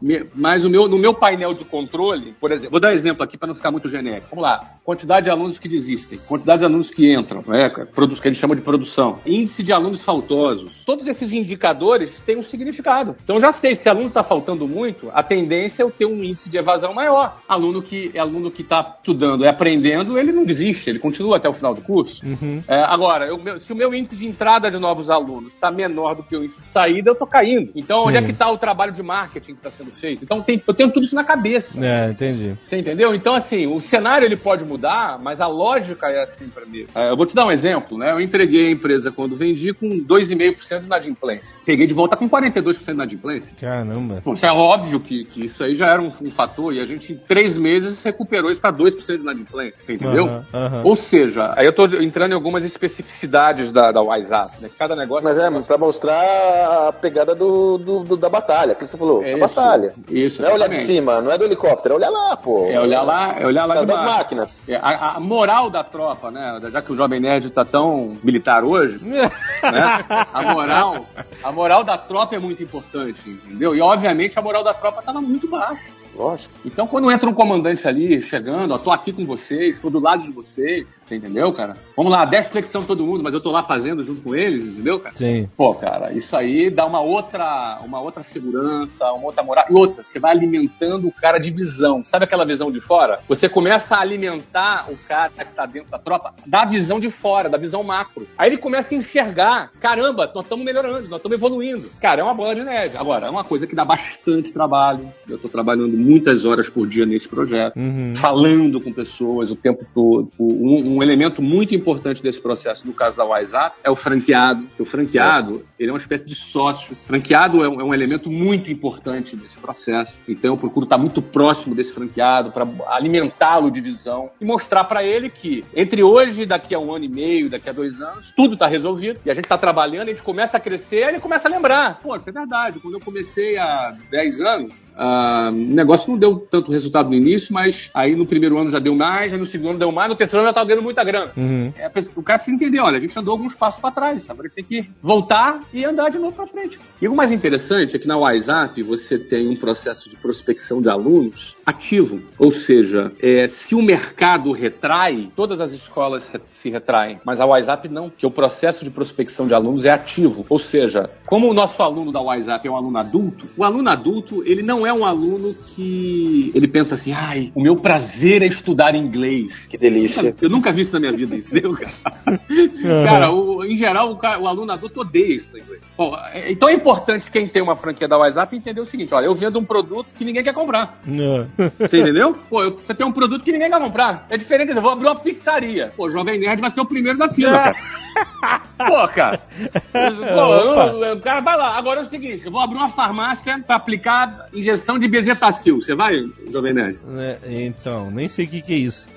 Speaker 2: Me- Mas o meu, no meu painel de controle, por exemplo, vou dar um exemplo aqui para não ficar muito genérico. Vamos lá. Quantidade de alunos que desistem, quantidade de alunos que entram, né, que a gente chama de produção, índice de alunos faltosos. Todos esses indicadores têm um significado. Então já sei se aluno está faltando muito, a tendência é eu ter um índice de evasão maior. Aluno que é aluno que está estudando e aprendendo, ele não desiste, ele continua até o final do curso. É, agora, eu- se o meu índice de entrada de novos alunos está menor do que o índice de saída, eu estou caindo. Então, onde
Speaker 1: Sim.
Speaker 2: é que está o trabalho de marketing que está sendo feito? Então, tem- eu tenho tudo isso na cabeça.
Speaker 1: É, entendi.
Speaker 2: Você entendeu? Então, assim, o cenário ele pode mudar, mas a lógica é assim para mim. É, eu vou te dar um exemplo, né? Eu entreguei a empresa quando vendi com 2,5% de inadimplência. Peguei de volta com 42% de inadimplência.
Speaker 1: Caramba.
Speaker 2: Bom, isso é óbvio que, que isso aí já era um, um fator e a gente, em três meses, recuperou isso para 2% de inadimplência, entendeu?
Speaker 1: Aham, aham.
Speaker 2: Ou seja, aí eu tô entrando em algumas especificidades da, da WhatsApp, né? Cada negócio...
Speaker 3: Mas é, mas pra mostrar a pegada do, do- do- da batalha, que você falou,
Speaker 2: É
Speaker 3: a
Speaker 2: isso.
Speaker 3: batalha.
Speaker 2: Isso,
Speaker 3: Não é olhar de cima, não é do helicóptero, é olhar lá, pô.
Speaker 2: É olhar lá, é olhar lá
Speaker 3: Das
Speaker 2: de baixo.
Speaker 3: máquinas.
Speaker 2: É, a, a moral da tropa, né? Já que o Jovem Nerd tá tão militar hoje, né? A moral, a moral da tropa é muito importante, entendeu? E obviamente a moral da tropa tava muito baixa.
Speaker 3: Lógico.
Speaker 2: Então, quando entra um comandante ali, chegando, ó, tô aqui com vocês, tô do lado de vocês, você entendeu, cara? Vamos lá, desce flexão todo mundo, mas eu tô lá fazendo junto com eles, entendeu, cara?
Speaker 1: Sim.
Speaker 2: Pô, cara, isso aí dá uma outra, uma outra segurança, uma outra moral. E outra, você vai alimentando o cara de visão. Sabe aquela visão de fora? Você começa a alimentar o cara que tá dentro da tropa da visão de fora, da visão macro. Aí ele começa a enxergar, caramba, nós estamos melhorando, nós estamos evoluindo. Cara, é uma bola de neve. Agora, é uma coisa que dá bastante trabalho. Eu tô trabalhando muitas horas por dia nesse projeto,
Speaker 1: Uhum.
Speaker 2: falando com pessoas o tempo todo. Um, um elemento muito importante desse processo, no caso da WhatsApp, é o franqueado. O franqueado, ele é uma espécie de sócio. Franqueado é um, é um elemento muito importante nesse processo. Então eu procuro estar muito próximo desse franqueado para alimentá-lo de visão e mostrar para ele que entre hoje e daqui a um ano e meio, daqui a dois anos, tudo está resolvido e a gente está trabalhando, a gente começa a crescer, aí ele começa a lembrar. Pô, isso é verdade. Quando eu comecei há 10 anos, ah, o negócio não deu tanto resultado no início, mas aí no primeiro ano já deu mais, aí no segundo ano deu mais, no terceiro ano já estava ganhando muita grana.
Speaker 1: Uhum.
Speaker 2: É, o cara precisa entender, olha, a gente andou alguns passos para trás, agora tem que voltar e andar de novo para frente. E o mais interessante é que na WhatsApp você tem um processo de prospecção de alunos ativo, ou seja, é, se o mercado retrai, todas as escolas se retraem, mas a WhatsApp não, porque o processo de prospecção de alunos é ativo, ou seja, como o nosso aluno da WhatsApp é um aluno adulto, o aluno adulto ele não é um aluno que ele pensa assim, ai, o meu prazer é estudar inglês.
Speaker 3: Que delícia.
Speaker 2: Eu nunca vi isso na minha vida, entendeu, cara? cara, o- em geral, o, o aluno adulto odeia isso no inglês. Bom, é- então é importante quem tem uma franquia da WhatsApp entender o seguinte: olha, eu vendo um produto que ninguém quer comprar.
Speaker 1: Não.
Speaker 2: Você entendeu? Pô, eu- você tem um produto que ninguém quer comprar. É diferente, eu vou abrir uma pizzaria. Pô, o Jovem Nerd vai ser o primeiro da fila, cara. Pô, cara. Pô, eu- o cara vai lá. Agora é o seguinte: eu vou abrir uma farmácia pra aplicar injeção de bezetacil. Você vai, Jovem Nerd?
Speaker 1: É, Então, nem sei o que, que é isso.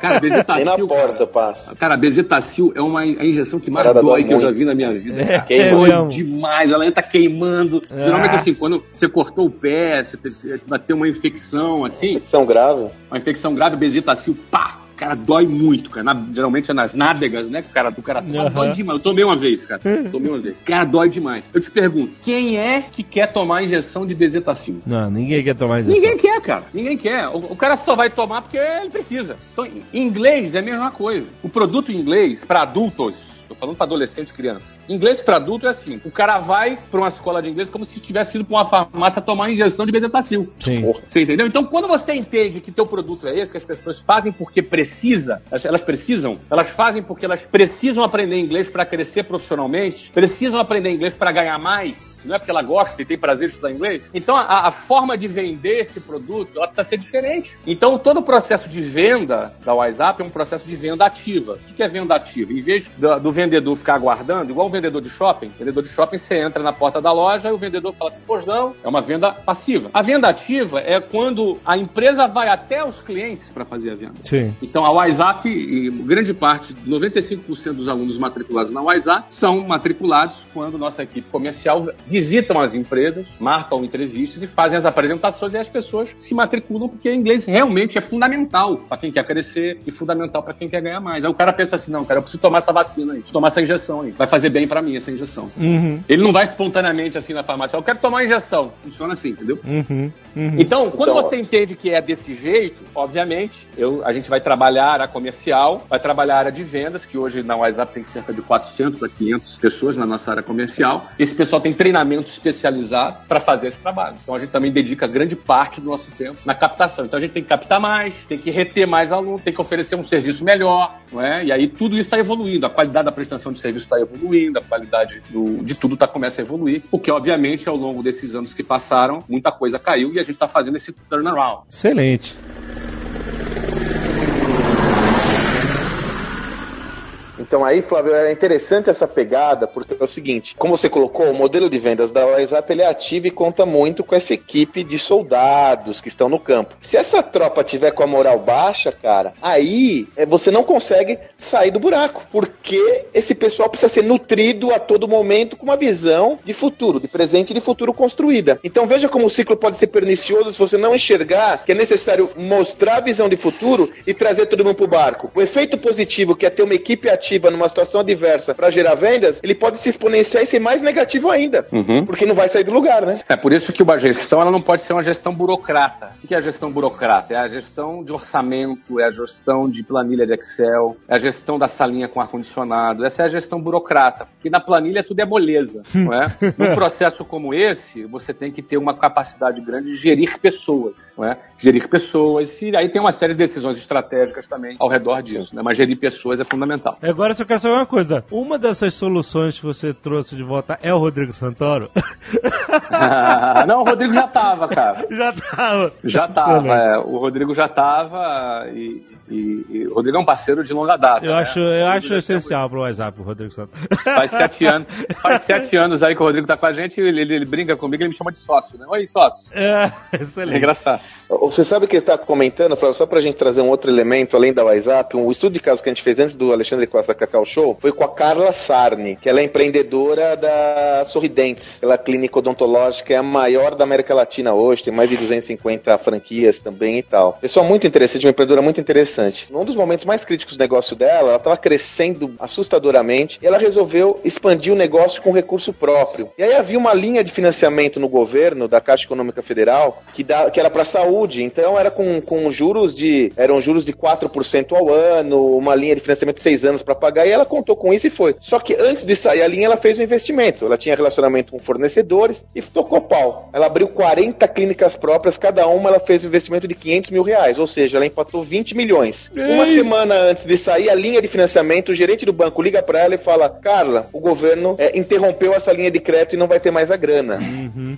Speaker 2: Cara,
Speaker 3: Nem na
Speaker 2: bezetacil.
Speaker 3: porta
Speaker 2: cara,
Speaker 3: passa.
Speaker 2: Cara, bezetacil é uma a injeção que mais
Speaker 3: Parada
Speaker 2: dói que eu já vi na minha vida.
Speaker 1: É,
Speaker 3: Queima.
Speaker 1: é
Speaker 2: Dói
Speaker 1: mesmo.
Speaker 2: demais, ela entra queimando.
Speaker 1: Ah.
Speaker 2: Geralmente, assim, quando você cortou o pé, você bateu uma infecção, assim,
Speaker 3: São grave.
Speaker 2: uma infecção grave, bezetacil, pá! Cara, dói muito, cara. Na- geralmente é nas nádegas, né? Cara, o cara toma,
Speaker 1: Aham.
Speaker 2: dói demais. Eu tomei uma vez, cara. Tomei uma vez. Cara, dói demais. Eu te pergunto, quem é que quer tomar injeção de bezetacil?
Speaker 1: Não, ninguém quer tomar injeção.
Speaker 2: Ninguém quer, cara. Ninguém quer. O, o cara só vai tomar porque ele precisa. Então, em inglês é a mesma coisa. O produto em inglês, para adultos, tô falando para adolescente e criança. Inglês para adulto é assim: o cara vai para uma escola de inglês como se tivesse ido para uma farmácia tomar injeção de bezetacil.
Speaker 1: Sim.
Speaker 2: Você entendeu? Então, quando você entende que teu produto é esse, que as pessoas fazem porque precisa, elas, elas precisam, elas fazem porque elas precisam aprender inglês para crescer profissionalmente, precisam aprender inglês para ganhar mais, não é porque ela gosta e tem prazer de estudar inglês. Então, a, a forma de vender esse produto, ela precisa ser diferente. Então, todo o processo de venda da WhatsApp é um processo de venda ativa. O que é venda ativa? Em vez do, do vendedor ficar aguardando, igual um vendedor de shopping, vendedor de shopping, você entra na porta da loja e o vendedor fala assim, pois não, é uma venda passiva. A venda ativa é quando a empresa vai até os clientes para fazer a venda.
Speaker 1: Sim.
Speaker 2: Então, a WhatsApp, e grande parte, 95% dos alunos matriculados na WhatsApp são matriculados quando nossa equipe comercial visitam as empresas, marcam entrevistas e fazem as apresentações e as pessoas se matriculam porque o inglês realmente é fundamental para quem quer crescer e fundamental para quem quer ganhar mais. Aí o cara pensa assim, não, cara, eu preciso tomar essa vacina aí, preciso tomar essa injeção aí, vai fazer bem para mim essa injeção.
Speaker 1: Uhum.
Speaker 2: Ele não vai espontaneamente assim na farmácia, eu quero tomar a injeção. Funciona assim, entendeu?
Speaker 1: Uhum. Uhum.
Speaker 2: Então, quando
Speaker 3: Então,
Speaker 2: você entende que é desse jeito, obviamente, eu, a gente vai trabalhar a área comercial, vai trabalhar a área de vendas, que hoje na WhatsApp tem cerca de 400 a 500 pessoas na nossa área comercial. Esse pessoal tem treinamento especializado para fazer esse trabalho. Então, a gente também dedica grande parte do nosso tempo na captação. Então, a gente tem que captar mais, tem que reter mais alunos, tem que oferecer um serviço melhor, não é? E aí tudo isso está evoluindo, a qualidade da prestação de serviço está evoluindo, a qualidade do- de tudo tá, começa a evoluir, porque, obviamente, ao longo desses anos que passaram, muita coisa caiu e a gente está fazendo esse turnaround.
Speaker 1: Excelente.
Speaker 3: Então aí, Flávio, é interessante essa pegada, porque é o seguinte, como você colocou, o modelo de vendas da WhatsApp ele é ativo e conta muito com essa equipe de soldados que estão no campo. Se essa tropa tiver com a moral baixa, cara, aí é, você não consegue sair do buraco, porque esse pessoal precisa ser nutrido a todo momento com uma visão de futuro, de presente e de futuro construída. Então veja como o ciclo pode ser pernicioso se você não enxergar que é necessário mostrar a visão de futuro e trazer todo mundo pro barco. O efeito positivo que é ter uma equipe ativa numa situação adversa para gerar vendas, ele pode se exponenciar e ser mais negativo ainda, porque não vai sair do lugar, né?
Speaker 2: É por isso que uma gestão ela não pode ser uma gestão burocrata. O que é a gestão burocrata? É a gestão de orçamento, é a gestão de planilha de Excel, é a gestão da salinha com ar-condicionado. Essa é a gestão burocrata. Porque na planilha tudo é moleza, não é? Num processo como esse, você tem que ter uma capacidade grande de gerir pessoas, não é? Gerir pessoas e aí tem uma série de decisões estratégicas também ao redor disso, né? Mas gerir pessoas é fundamental.
Speaker 1: Agora Agora só quero saber uma coisa. Uma dessas soluções que você trouxe de volta é o Rodrigo Santoro?
Speaker 2: Ah, não, o Rodrigo já tava, cara.
Speaker 1: Já tava.
Speaker 2: Já tava, é. O Rodrigo já tava e, e, e o Rodrigo é um parceiro de longa data.
Speaker 1: Eu
Speaker 2: né?
Speaker 1: acho, eu acho essencial pro WhatsApp o Rodrigo Santoro.
Speaker 2: Faz sete anos, faz sete anos aí que o Rodrigo tá com a gente ele, ele, ele brinca comigo, ele me chama de sócio, né? Oi, sócio.
Speaker 1: É,
Speaker 2: É
Speaker 1: excelente.
Speaker 2: engraçado.
Speaker 3: Você sabe que está comentando, Flávio, só pra gente trazer um outro elemento além da WhatsApp, um estudo de caso que a gente fez antes do Alexandre Costa Cacau Show foi com a Carla Sarni, que ela é empreendedora da Sorridentes. Ela é clínica odontológica, é a maior da América Latina hoje, tem mais de 250 franquias também e tal. Pessoa muito interessante, uma empreendedora muito interessante. Num dos momentos mais críticos do negócio dela, ela estava crescendo assustadoramente e ela resolveu expandir o negócio com recurso próprio. E aí havia uma linha de financiamento no governo da Caixa Econômica Federal que, dá, que era para saúde, então era com, com juros de eram juros de 4% ao ano, uma linha de financiamento de 6 anos para pagar e ela contou com isso e foi. Só que antes de sair a linha, ela fez um investimento. Ela tinha relacionamento com fornecedores e tocou pau. Ela abriu 40 clínicas próprias, cada uma ela fez um investimento de 500 mil reais, ou seja, ela empatou 20 milhões. Uma semana antes de sair a linha de financiamento, o gerente do banco liga para ela e fala: Carla, o governo é, interrompeu essa linha de crédito e não vai ter mais a grana.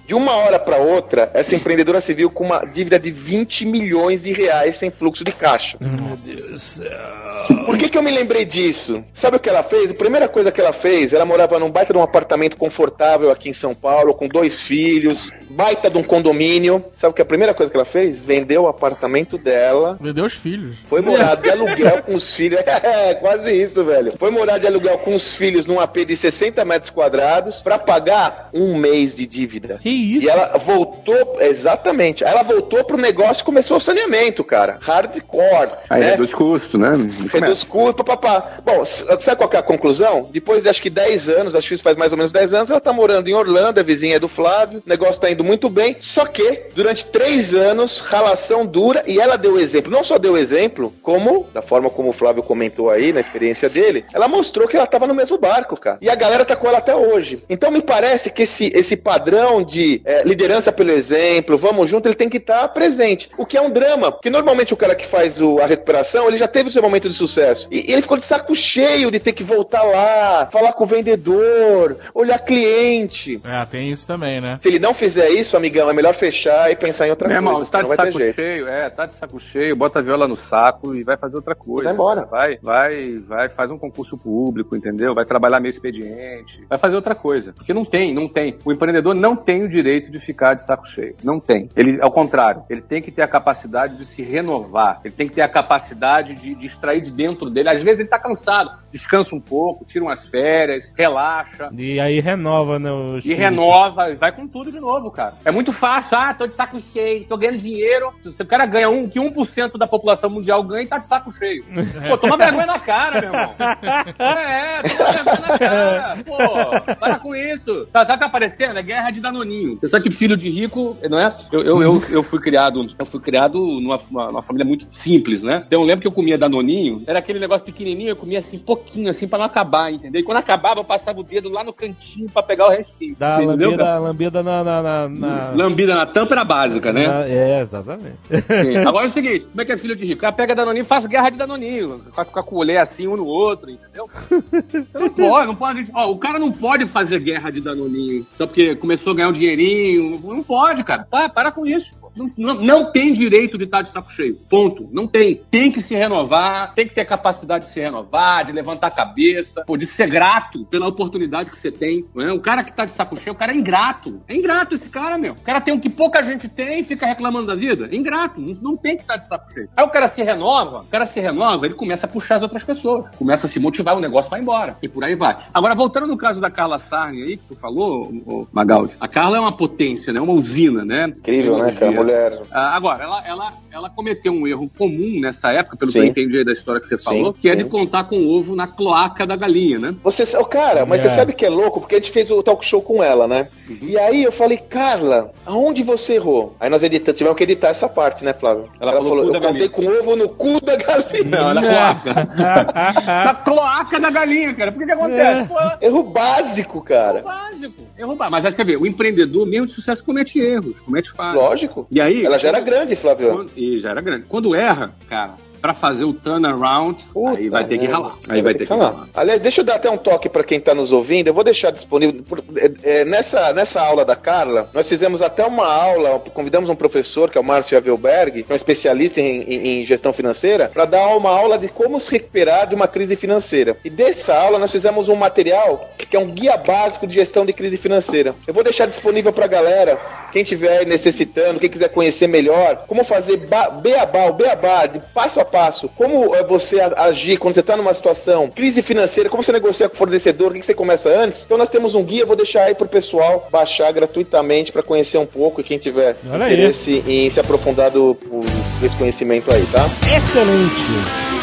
Speaker 3: De uma hora para outra, essa empreendedora se viu com uma dívida de 20 milhões de reais sem fluxo de caixa.
Speaker 1: Meu Deus do céu.
Speaker 3: Por que, que eu me lembrei disso? Sabe o que ela fez? A primeira coisa que ela fez, ela morava num baita de um apartamento confortável aqui em São Paulo, com dois filhos, baita de um condomínio. Sabe o que a primeira coisa que ela fez? Vendeu o apartamento dela,
Speaker 4: Vendeu os filhos.
Speaker 3: foi morar de aluguel com os filhos. É, quase isso, velho. Foi morar de aluguel com os filhos num AP de 60 metros quadrados pra pagar um mês de dívida.
Speaker 1: Que isso?
Speaker 3: E ela voltou, exatamente. Ela voltou pro negócio e começou o saneamento, cara. Hardcore.
Speaker 2: Aí
Speaker 3: né?
Speaker 2: reduz custo, né?
Speaker 3: Reduz custo, papapá. Bom, sabe qual é a conclusão? Depois de acho que 10 anos, acho que isso faz mais ou menos 10 anos, ela tá morando em Orlando, é vizinha do Flávio, o negócio tá indo muito bem, só que durante 3 anos, ralação dura, e ela deu exemplo, não só deu exemplo, como, da forma como o Flávio comentou aí, na experiência dele, ela mostrou que ela tava no mesmo barco, cara. E a galera tá com ela até hoje. Então me parece que esse, esse padrão de eh, liderança pelo exemplo, vamos junto, ele tem que estar presente. O que é um drama, porque normalmente o cara que faz o- a recuperação, ele já teve o seu momento de sucesso. E, e ele ficou de saco cheio de ter que voltar lá, falar com o vendedor, olhar cliente.
Speaker 4: É, tem isso também, né?
Speaker 3: Se ele não fizer isso, amigão, é melhor fechar e pensar em outra
Speaker 2: Meu
Speaker 3: coisa.
Speaker 2: irmão, tá
Speaker 3: não
Speaker 2: de
Speaker 3: vai ter
Speaker 2: saco
Speaker 3: jeito.
Speaker 2: cheio, é, tá de saco cheio, bota a viola no saco e vai fazer outra coisa.
Speaker 3: Vai embora.
Speaker 2: Vai, vai, vai, faz um concurso público, entendeu? Vai trabalhar meio expediente, vai fazer outra coisa. Porque não tem, não tem. O empreendedor não tem o direito de ficar de saco cheio. Não tem. Ele, ao contrário, ele tem que ter a capacidade de se renovar. Ele tem que ter a capacidade de, de extrair de dentro dele. Às vezes ele tá cansado. Descansa um pouco, tira umas férias, relaxa.
Speaker 1: E aí renova, né?
Speaker 2: E renova, vai com tudo de novo, cara. É muito fácil. Ah, tô de saco cheio, tô ganhando dinheiro. Se o cara ganha um, que 1% da população mundial ganha e tá de saco cheio. Pô, toma vergonha na cara, meu irmão. É, toma vergonha na cara. Pô, para com isso. Tá, sabe o que tá aparecendo? É guerra de danoninho. Você sabe que filho de rico, não é? Eu, eu, eu, eu fui criado, eu fui criado numa, uma- numa família muito simples, né? Então eu lembro que eu comia danoninho, era aquele negócio pequenininho, eu comia assim, pouquinho, assim, pra não acabar, entendeu? E quando acabava, eu passava o dedo lá no cantinho pra pegar o restinho.
Speaker 1: Dá
Speaker 2: Você entendeu,
Speaker 1: lambida, lambida na. na, na, na-
Speaker 2: Lambida na tampa era básica, né?
Speaker 1: na- É, exatamente.
Speaker 2: Sim. Agora é o seguinte, como é que é filho de rico? O cara pega Danoninho e faz guerra de Danoninho. Com a, com a colher assim, um no outro, entendeu? Então não pode, não pode. Ó, o cara não pode fazer guerra de Danoninho só porque começou a ganhar um dinheirinho. Não pode, cara. Tá, para com isso. Não, não, tem direito de estar de saco cheio. Ponto. Não tem. Tem que se renovar, tem que ter capacidade de se renovar, de levantar a cabeça, pô, de ser grato pela oportunidade que você tem. Não é? O cara que tá de saco cheio, o cara é ingrato. É ingrato esse cara, meu. O cara tem o que pouca gente tem e fica reclamando da vida. É ingrato. Não, não tem que estar de saco cheio. Aí o cara se renova, o cara se renova, ele começa a puxar as outras pessoas. Começa a se motivar, o negócio vai embora. E por aí vai. Agora, voltando no caso da Carla Sarni aí, que tu falou, Magaldi, a Carla é uma potência, né? Uma usina, né?
Speaker 3: Incrível, né, cara? Mulher.
Speaker 2: Ah, agora, ela, ela, ela cometeu um erro comum nessa época, pelo
Speaker 3: Sim.
Speaker 2: que eu entendi aí da história que você falou, que é
Speaker 3: sim.
Speaker 2: de contar com o ovo na cloaca da galinha, né?
Speaker 3: Você, oh, cara, mas
Speaker 1: É.
Speaker 3: você sabe que é louco? Porque a gente fez o talk show com ela, né? E aí eu falei, Carla, aonde você errou? Aí nós editamos, tivemos que editar essa parte, né, Flávio?
Speaker 2: Ela falou cu
Speaker 3: eu contei
Speaker 2: galinha.
Speaker 3: com ovo no cu da galinha.
Speaker 2: Não, na cloaca. na cloaca da galinha, cara. Por que que acontece? Pô,
Speaker 3: Erro básico,
Speaker 2: Erro
Speaker 3: cara.
Speaker 2: básico. Erro básico. Mas aí você vê, o empreendedor, mesmo de sucesso, comete erros, comete falhas.
Speaker 3: Lógico.
Speaker 2: E aí.
Speaker 3: Ela já era grande, Flávio.
Speaker 2: Quando- e já era grande. Quando erra, cara, para fazer o turnaround,
Speaker 3: Puta
Speaker 2: aí vai ter que ralar. Aí vai ter que
Speaker 3: ralar.
Speaker 2: ralar.
Speaker 3: Aliás, deixa eu dar até um toque para quem está nos ouvindo. Eu vou deixar disponível. por- é, é, nessa, nessa aula da Carla, nós fizemos até uma aula, convidamos um professor, que é o Márcio Avelberg, que é um especialista em, em- em gestão financeira, para dar uma aula de como se recuperar de uma crise financeira. E dessa aula nós fizemos um material que é um guia básico de gestão de crise financeira. Eu vou deixar disponível para a galera, quem estiver necessitando, quem quiser conhecer melhor, como fazer beabá, o beabá, de passo a passo, como é, você agir quando você está numa situação, crise financeira, como você negocia com o fornecedor, o que você começa antes. Então nós temos um guia, vou deixar aí pro pessoal baixar gratuitamente para conhecer um pouco e quem tiver
Speaker 1: Olha aí.
Speaker 3: interesse em se aprofundar do, por esse conhecimento aí, tá?
Speaker 1: Excelente.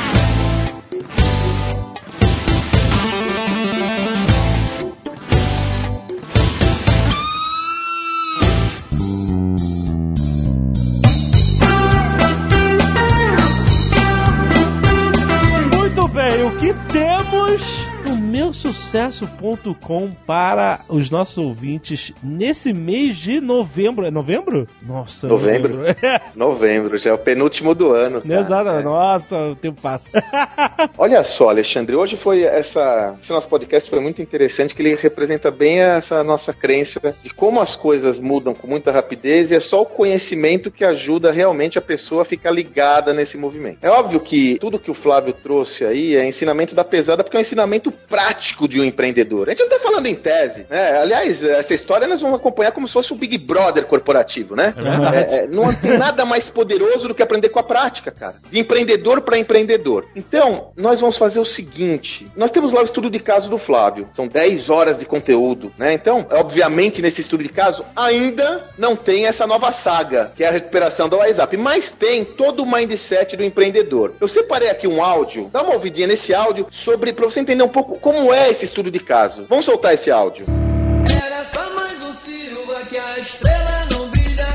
Speaker 1: No meusucesso.com para os nossos ouvintes nesse mês de novembro? É novembro? Nossa,
Speaker 3: Novembro. Novembro, já é o penúltimo do ano. cara.
Speaker 1: Exato,
Speaker 3: É.
Speaker 1: nossa, o tempo passa.
Speaker 3: Olha só, Alexandre, hoje foi essa. Esse nosso podcast foi muito interessante, que ele representa bem essa nossa crença de como as coisas mudam com muita rapidez e é só o conhecimento que ajuda realmente a pessoa a ficar ligada nesse movimento. É óbvio que tudo que o Flávio trouxe aí é ensinamento da pesada, porque é um ensinamento prático de um empreendedor. A gente não tá falando em tese, né? Aliás, essa história nós vamos acompanhar como se fosse o Big Brother corporativo, né?
Speaker 4: É.
Speaker 3: É, é, não tem nada mais poderoso do que aprender com a prática, cara. De empreendedor para empreendedor. Então, nós vamos fazer o seguinte: nós temos lá o estudo de caso do Flávio. São 10 horas de conteúdo, né? Então, obviamente, nesse estudo de caso, ainda não tem essa nova saga, que é a recuperação do WhatsApp, mas tem todo o mindset do empreendedor. Eu separei aqui um áudio, dá uma ouvidinha nesse áudio sobre para você entender um pouco como é esse estudo de caso. Vamos soltar esse áudio.
Speaker 5: Era só mais um Silva que a estrela não brilha.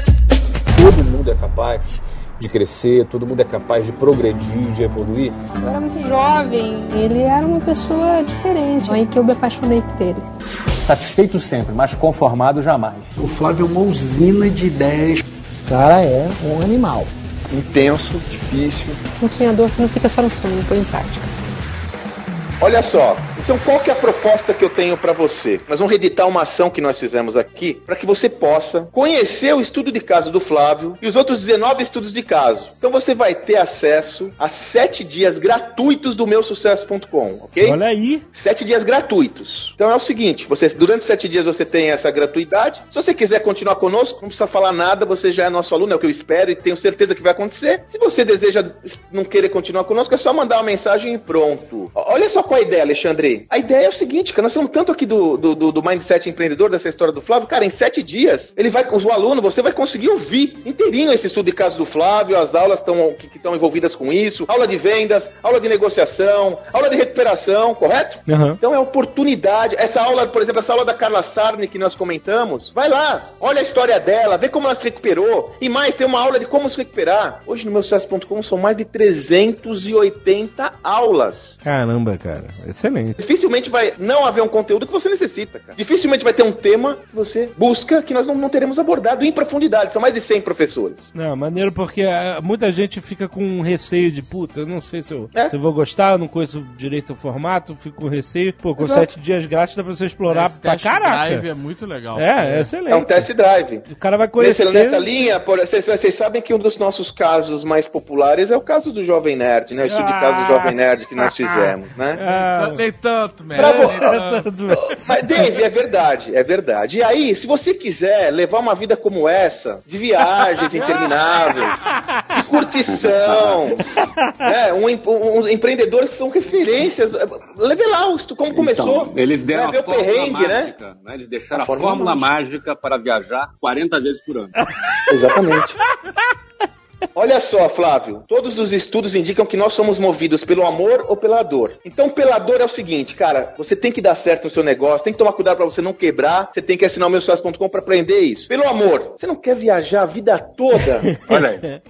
Speaker 6: todo mundo é capaz de crescer, todo mundo é capaz de progredir, de evoluir.
Speaker 7: Eu era muito jovem, ele era uma pessoa diferente. Aí que eu me apaixonei por ele.
Speaker 6: Satisfeito sempre, mas conformado jamais.
Speaker 8: O Flávio é uma usina de ideias.
Speaker 9: O cara é um animal.
Speaker 3: Intenso, difícil,
Speaker 7: Um sonhador que não fica só no sonho, põe em prática.
Speaker 3: Olha só, então qual que é a proposta que eu tenho para você? Nós vamos reeditar uma ação que nós fizemos aqui para que você possa conhecer o estudo de caso do Flávio e os outros 19 estudos de caso. Então você vai ter acesso a sete dias gratuitos do meusucesso.com, ok?
Speaker 1: Olha aí.
Speaker 3: Sete dias gratuitos. Então é o seguinte: você, durante sete dias você tem essa gratuidade. Se você quiser continuar conosco, não precisa falar nada, você já é nosso aluno, é o que eu espero e tenho certeza que vai acontecer. Se você deseja não querer continuar conosco, é só mandar uma mensagem e pronto. Olha só qual a ideia, Alexandre. A ideia é o seguinte, cara, nós falamos tanto aqui do, do, do- do Mindset Empreendedor, dessa história do Flávio. Cara, em sete dias, ele vai, o aluno, você vai conseguir ouvir inteirinho esse estudo de caso do Flávio, as aulas tão, que estão envolvidas com isso, aula de vendas, aula de negociação, aula de recuperação, correto?
Speaker 1: Aham.
Speaker 3: Então é oportunidade. Essa aula, por exemplo, essa aula da Carla Sarni que nós comentamos, vai lá, olha a história dela, vê como ela se recuperou. E mais, tem uma aula de como se recuperar. Hoje no meu sucesso.com são mais de 380 aulas.
Speaker 1: Caramba, cara. Excelente.
Speaker 3: Dificilmente vai não haver um conteúdo que você necessita, cara. Dificilmente vai ter um tema que você busca que nós não, não teremos abordado em profundidade. São mais de 100 professores.
Speaker 1: Não, maneiro porque ah, muita gente fica com receio de, puta, eu não sei se eu,
Speaker 3: É.
Speaker 1: se eu vou gostar, eu não conheço direito o formato, fico com receio. Pô, com
Speaker 3: Exato.
Speaker 1: sete dias grátis dá pra você explorar
Speaker 4: Esse
Speaker 1: pra
Speaker 4: test
Speaker 1: caraca.
Speaker 4: drive é muito legal.
Speaker 1: É, é excelente.
Speaker 3: É um test drive.
Speaker 1: O cara vai
Speaker 3: Nesse-
Speaker 1: conhecer.
Speaker 3: nessa linha, vocês vocês sabem que um dos nossos casos mais populares é o caso do Jovem Nerd, né? O estudo de caso do Jovem Nerd que nós fizemos, né?
Speaker 1: Ah,
Speaker 4: Nem tanto, man.
Speaker 3: Pra
Speaker 4: Nem tanto.
Speaker 3: Mas, Dave, é verdade, é verdade. E aí, se você quiser levar uma vida como essa, de viagens intermináveis, de curtição, né? um, um- um- empreendedores que são referências, leve lá o estu- como começou.
Speaker 2: Então, eles deram
Speaker 3: né?
Speaker 2: A
Speaker 3: o
Speaker 2: fórmula
Speaker 3: perrengue, né?
Speaker 2: mágica, né? Eles deixaram
Speaker 3: A
Speaker 2: a,
Speaker 3: fórmula
Speaker 2: fórmula, mágica. para viajar 40 vezes por ano.
Speaker 3: Exatamente. Olha só, Flávio, todos os estudos indicam que nós somos movidos pelo amor ou pela dor. Então, pela dor é o seguinte, cara, você tem que dar certo no seu negócio, tem que tomar cuidado para você não quebrar, você tem que assinar o meu sócio.com para aprender isso. Pelo amor, você não quer viajar a vida toda?
Speaker 2: Olha aí.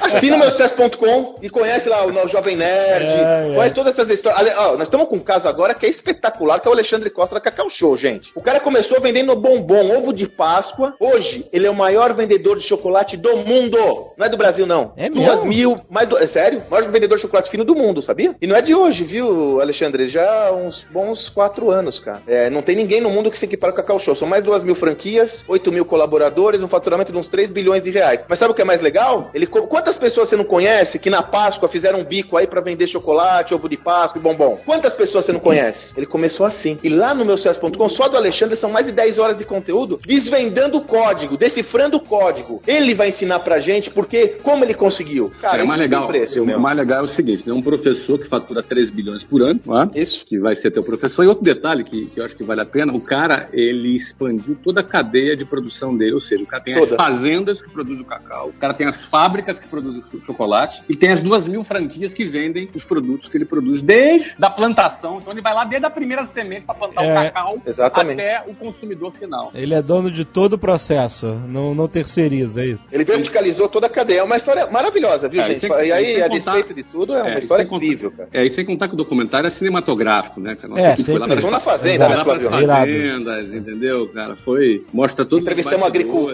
Speaker 3: Assina o meu sucesso.com e conhece lá o, o Jovem Nerd,
Speaker 1: É, é.
Speaker 3: conhece todas essas histórias. Ale- ó, nós estamos com um caso agora que é espetacular, que é o Alexandre Costa da Cacau Show, gente. O cara começou vendendo bombom, ovo de Páscoa. Hoje, ele é o maior vendedor de chocolate do mundo. Não é do Brasil, não.
Speaker 1: É
Speaker 3: Duas
Speaker 1: mesmo?
Speaker 3: mil, mais do, é sério? O maior vendedor de chocolate fino do mundo, sabia? E não é de hoje, viu, Alexandre? Já há uns bons quatro anos, cara. É, não tem ninguém no mundo que se equipara com a Cacau Show. São mais duas mil franquias, 8 mil colaboradores, um faturamento de uns 3 bilhões de reais. Mas sabe o que é mais legal? Ele, quantas pessoas você não conhece que na Páscoa fizeram um bico aí pra vender chocolate, ovo de Páscoa e bombom? Quantas pessoas você não conhece? Ele começou assim. E lá no meu sucesso.com, só do Alexandre, são mais de 10 horas de conteúdo desvendando o código, decifrando o código. Ele vai ensinar pra gente porque, como ele conseguiu. Cara,
Speaker 2: é,
Speaker 3: isso
Speaker 2: mais legal,
Speaker 3: preço,
Speaker 2: o
Speaker 3: meu.
Speaker 2: mais legal é o seguinte, né? Um professor que fatura 3 bilhões por ano?
Speaker 3: Isso.
Speaker 2: que vai ser teu professor. E outro detalhe que, que eu acho que vale a pena, o cara, ele expandiu toda a cadeia de produção dele, ou seja, o cara tem
Speaker 3: Toda.
Speaker 2: as fazendas que produzem o cacau, o cara tem as fábricas que produzem o chocolate e tem as duas mil franquias que vendem os produtos que ele produz desde a plantação. Então ele vai lá desde a primeira semente para plantar
Speaker 1: É,
Speaker 2: o cacau
Speaker 3: exatamente.
Speaker 2: até o consumidor final.
Speaker 1: Ele é dono de todo o processo, não, não terceiriza, é isso.
Speaker 3: Ele verticalizou toda a cadeia. É uma história maravilhosa, viu,
Speaker 2: É,
Speaker 3: gente?
Speaker 2: sem-
Speaker 3: e aí,
Speaker 2: sem
Speaker 3: a
Speaker 2: contar-
Speaker 3: despeito de tudo, é uma
Speaker 2: É,
Speaker 3: história
Speaker 2: sem contar-
Speaker 3: incrível, cara.
Speaker 2: É, e sem contar que o documentário é cinematográfico, né? Que a nossa
Speaker 1: É,
Speaker 2: equipe foi lá
Speaker 1: sempre.
Speaker 3: na fazenda, né,
Speaker 2: Lá para as
Speaker 3: Flávio?
Speaker 1: Irado.
Speaker 2: fazendas, entendeu, cara? Foi. Mostra tudo.
Speaker 3: Entrevistamos um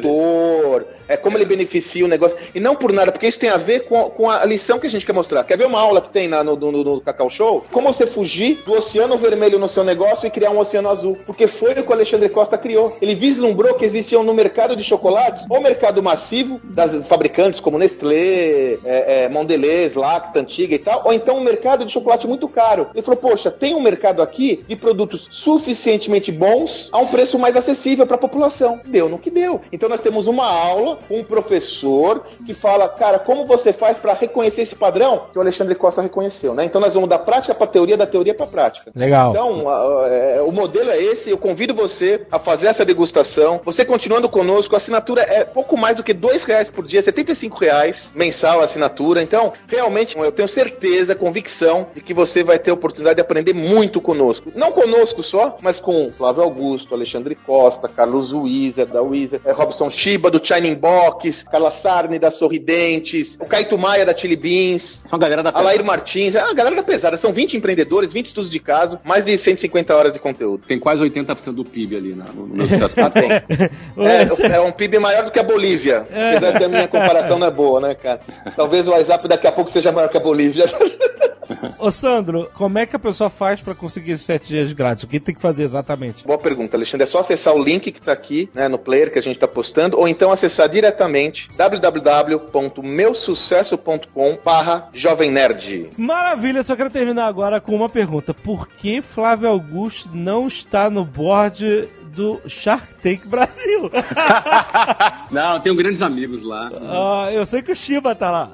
Speaker 3: agricultor, é como ele beneficia o negócio. E não por nada, porque isso tem a ver com, com a lição que a gente quer mostrar. Quer ver uma aula que tem na- no, no, no Cacau Show? Como você fugir do oceano vermelho no seu negócio e criar um oceano azul. Porque foi o que o Alexandre Costa criou. Ele vislumbrou que existiam no mercado de chocolates, ou mercado massivo, das fabricantes como Nestlé, é, é, Mondelez, Lacta, Antiga e tal, ou então um mercado de chocolate muito caro. Ele falou, poxa, tem um mercado aqui de produtos suficientemente bons a um preço mais acessível para a população. Deu no que deu. Então nós temos uma aula com um professor que fala, cara, como você faz para reconhecer esse padrão que o Alexandre Costa reconheceu, né? Então nós vamos da prática para teoria, da teoria para prática.
Speaker 1: Legal.
Speaker 3: Então, a- é, o modelo é esse. Eu convido você a fazer essa degustação. Você continuando conosco, a assinatura é pouco mais do que dois reais por dia, R$ 75 reais mensal a assinatura. Então, realmente, eu tenho certeza, convicção de que você vai ter a oportunidade de aprender muito conosco. Não conosco só, mas com Flávio Augusto, Alexandre Costa, Carlos Wieser, da Wieser, é, Robson Shiba, do Shining Box, Carla Sarni, da Sorridentes, o Caito Maia, da Chili Beans,
Speaker 2: São a galera da
Speaker 3: Alair Martins, é a galera da pesada. São 20 empreendedores, 20 estudos de caso, mais de 150 horas de conteúdo.
Speaker 2: Tem quase 80% do PIB ali na, no, no meu sucesso.
Speaker 3: Ah, tem. É, é um PIB maior do que a Bolívia. Apesar que a minha comparação não boa, né, cara? Talvez o WhatsApp daqui a pouco seja maior que a Bolívia.
Speaker 1: Ô Sandro, como é que a pessoa faz pra conseguir esses sete dias grátis? O que tem que fazer exatamente?
Speaker 3: Boa pergunta, Alexandre. É só acessar o link que tá aqui, né, no player que a gente tá postando, ou então acessar diretamente www.meusucesso.com barra Jovem Nerd.
Speaker 1: Maravilha, só quero terminar agora com uma pergunta. Por que Flávio Augusto não está no board do Shark Tank Brasil?
Speaker 2: Não, eu tenho grandes amigos lá.
Speaker 1: Ah, eu sei que o Shiba tá lá.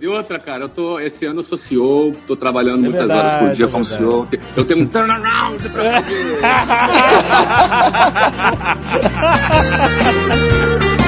Speaker 2: E outra, cara, eu tô. Esse ano eu sou CEO, tô trabalhando muitas
Speaker 1: verdade,
Speaker 2: horas por dia
Speaker 1: é
Speaker 2: como
Speaker 1: verdade.
Speaker 2: CEO. Eu tenho um turnaround pra fazer.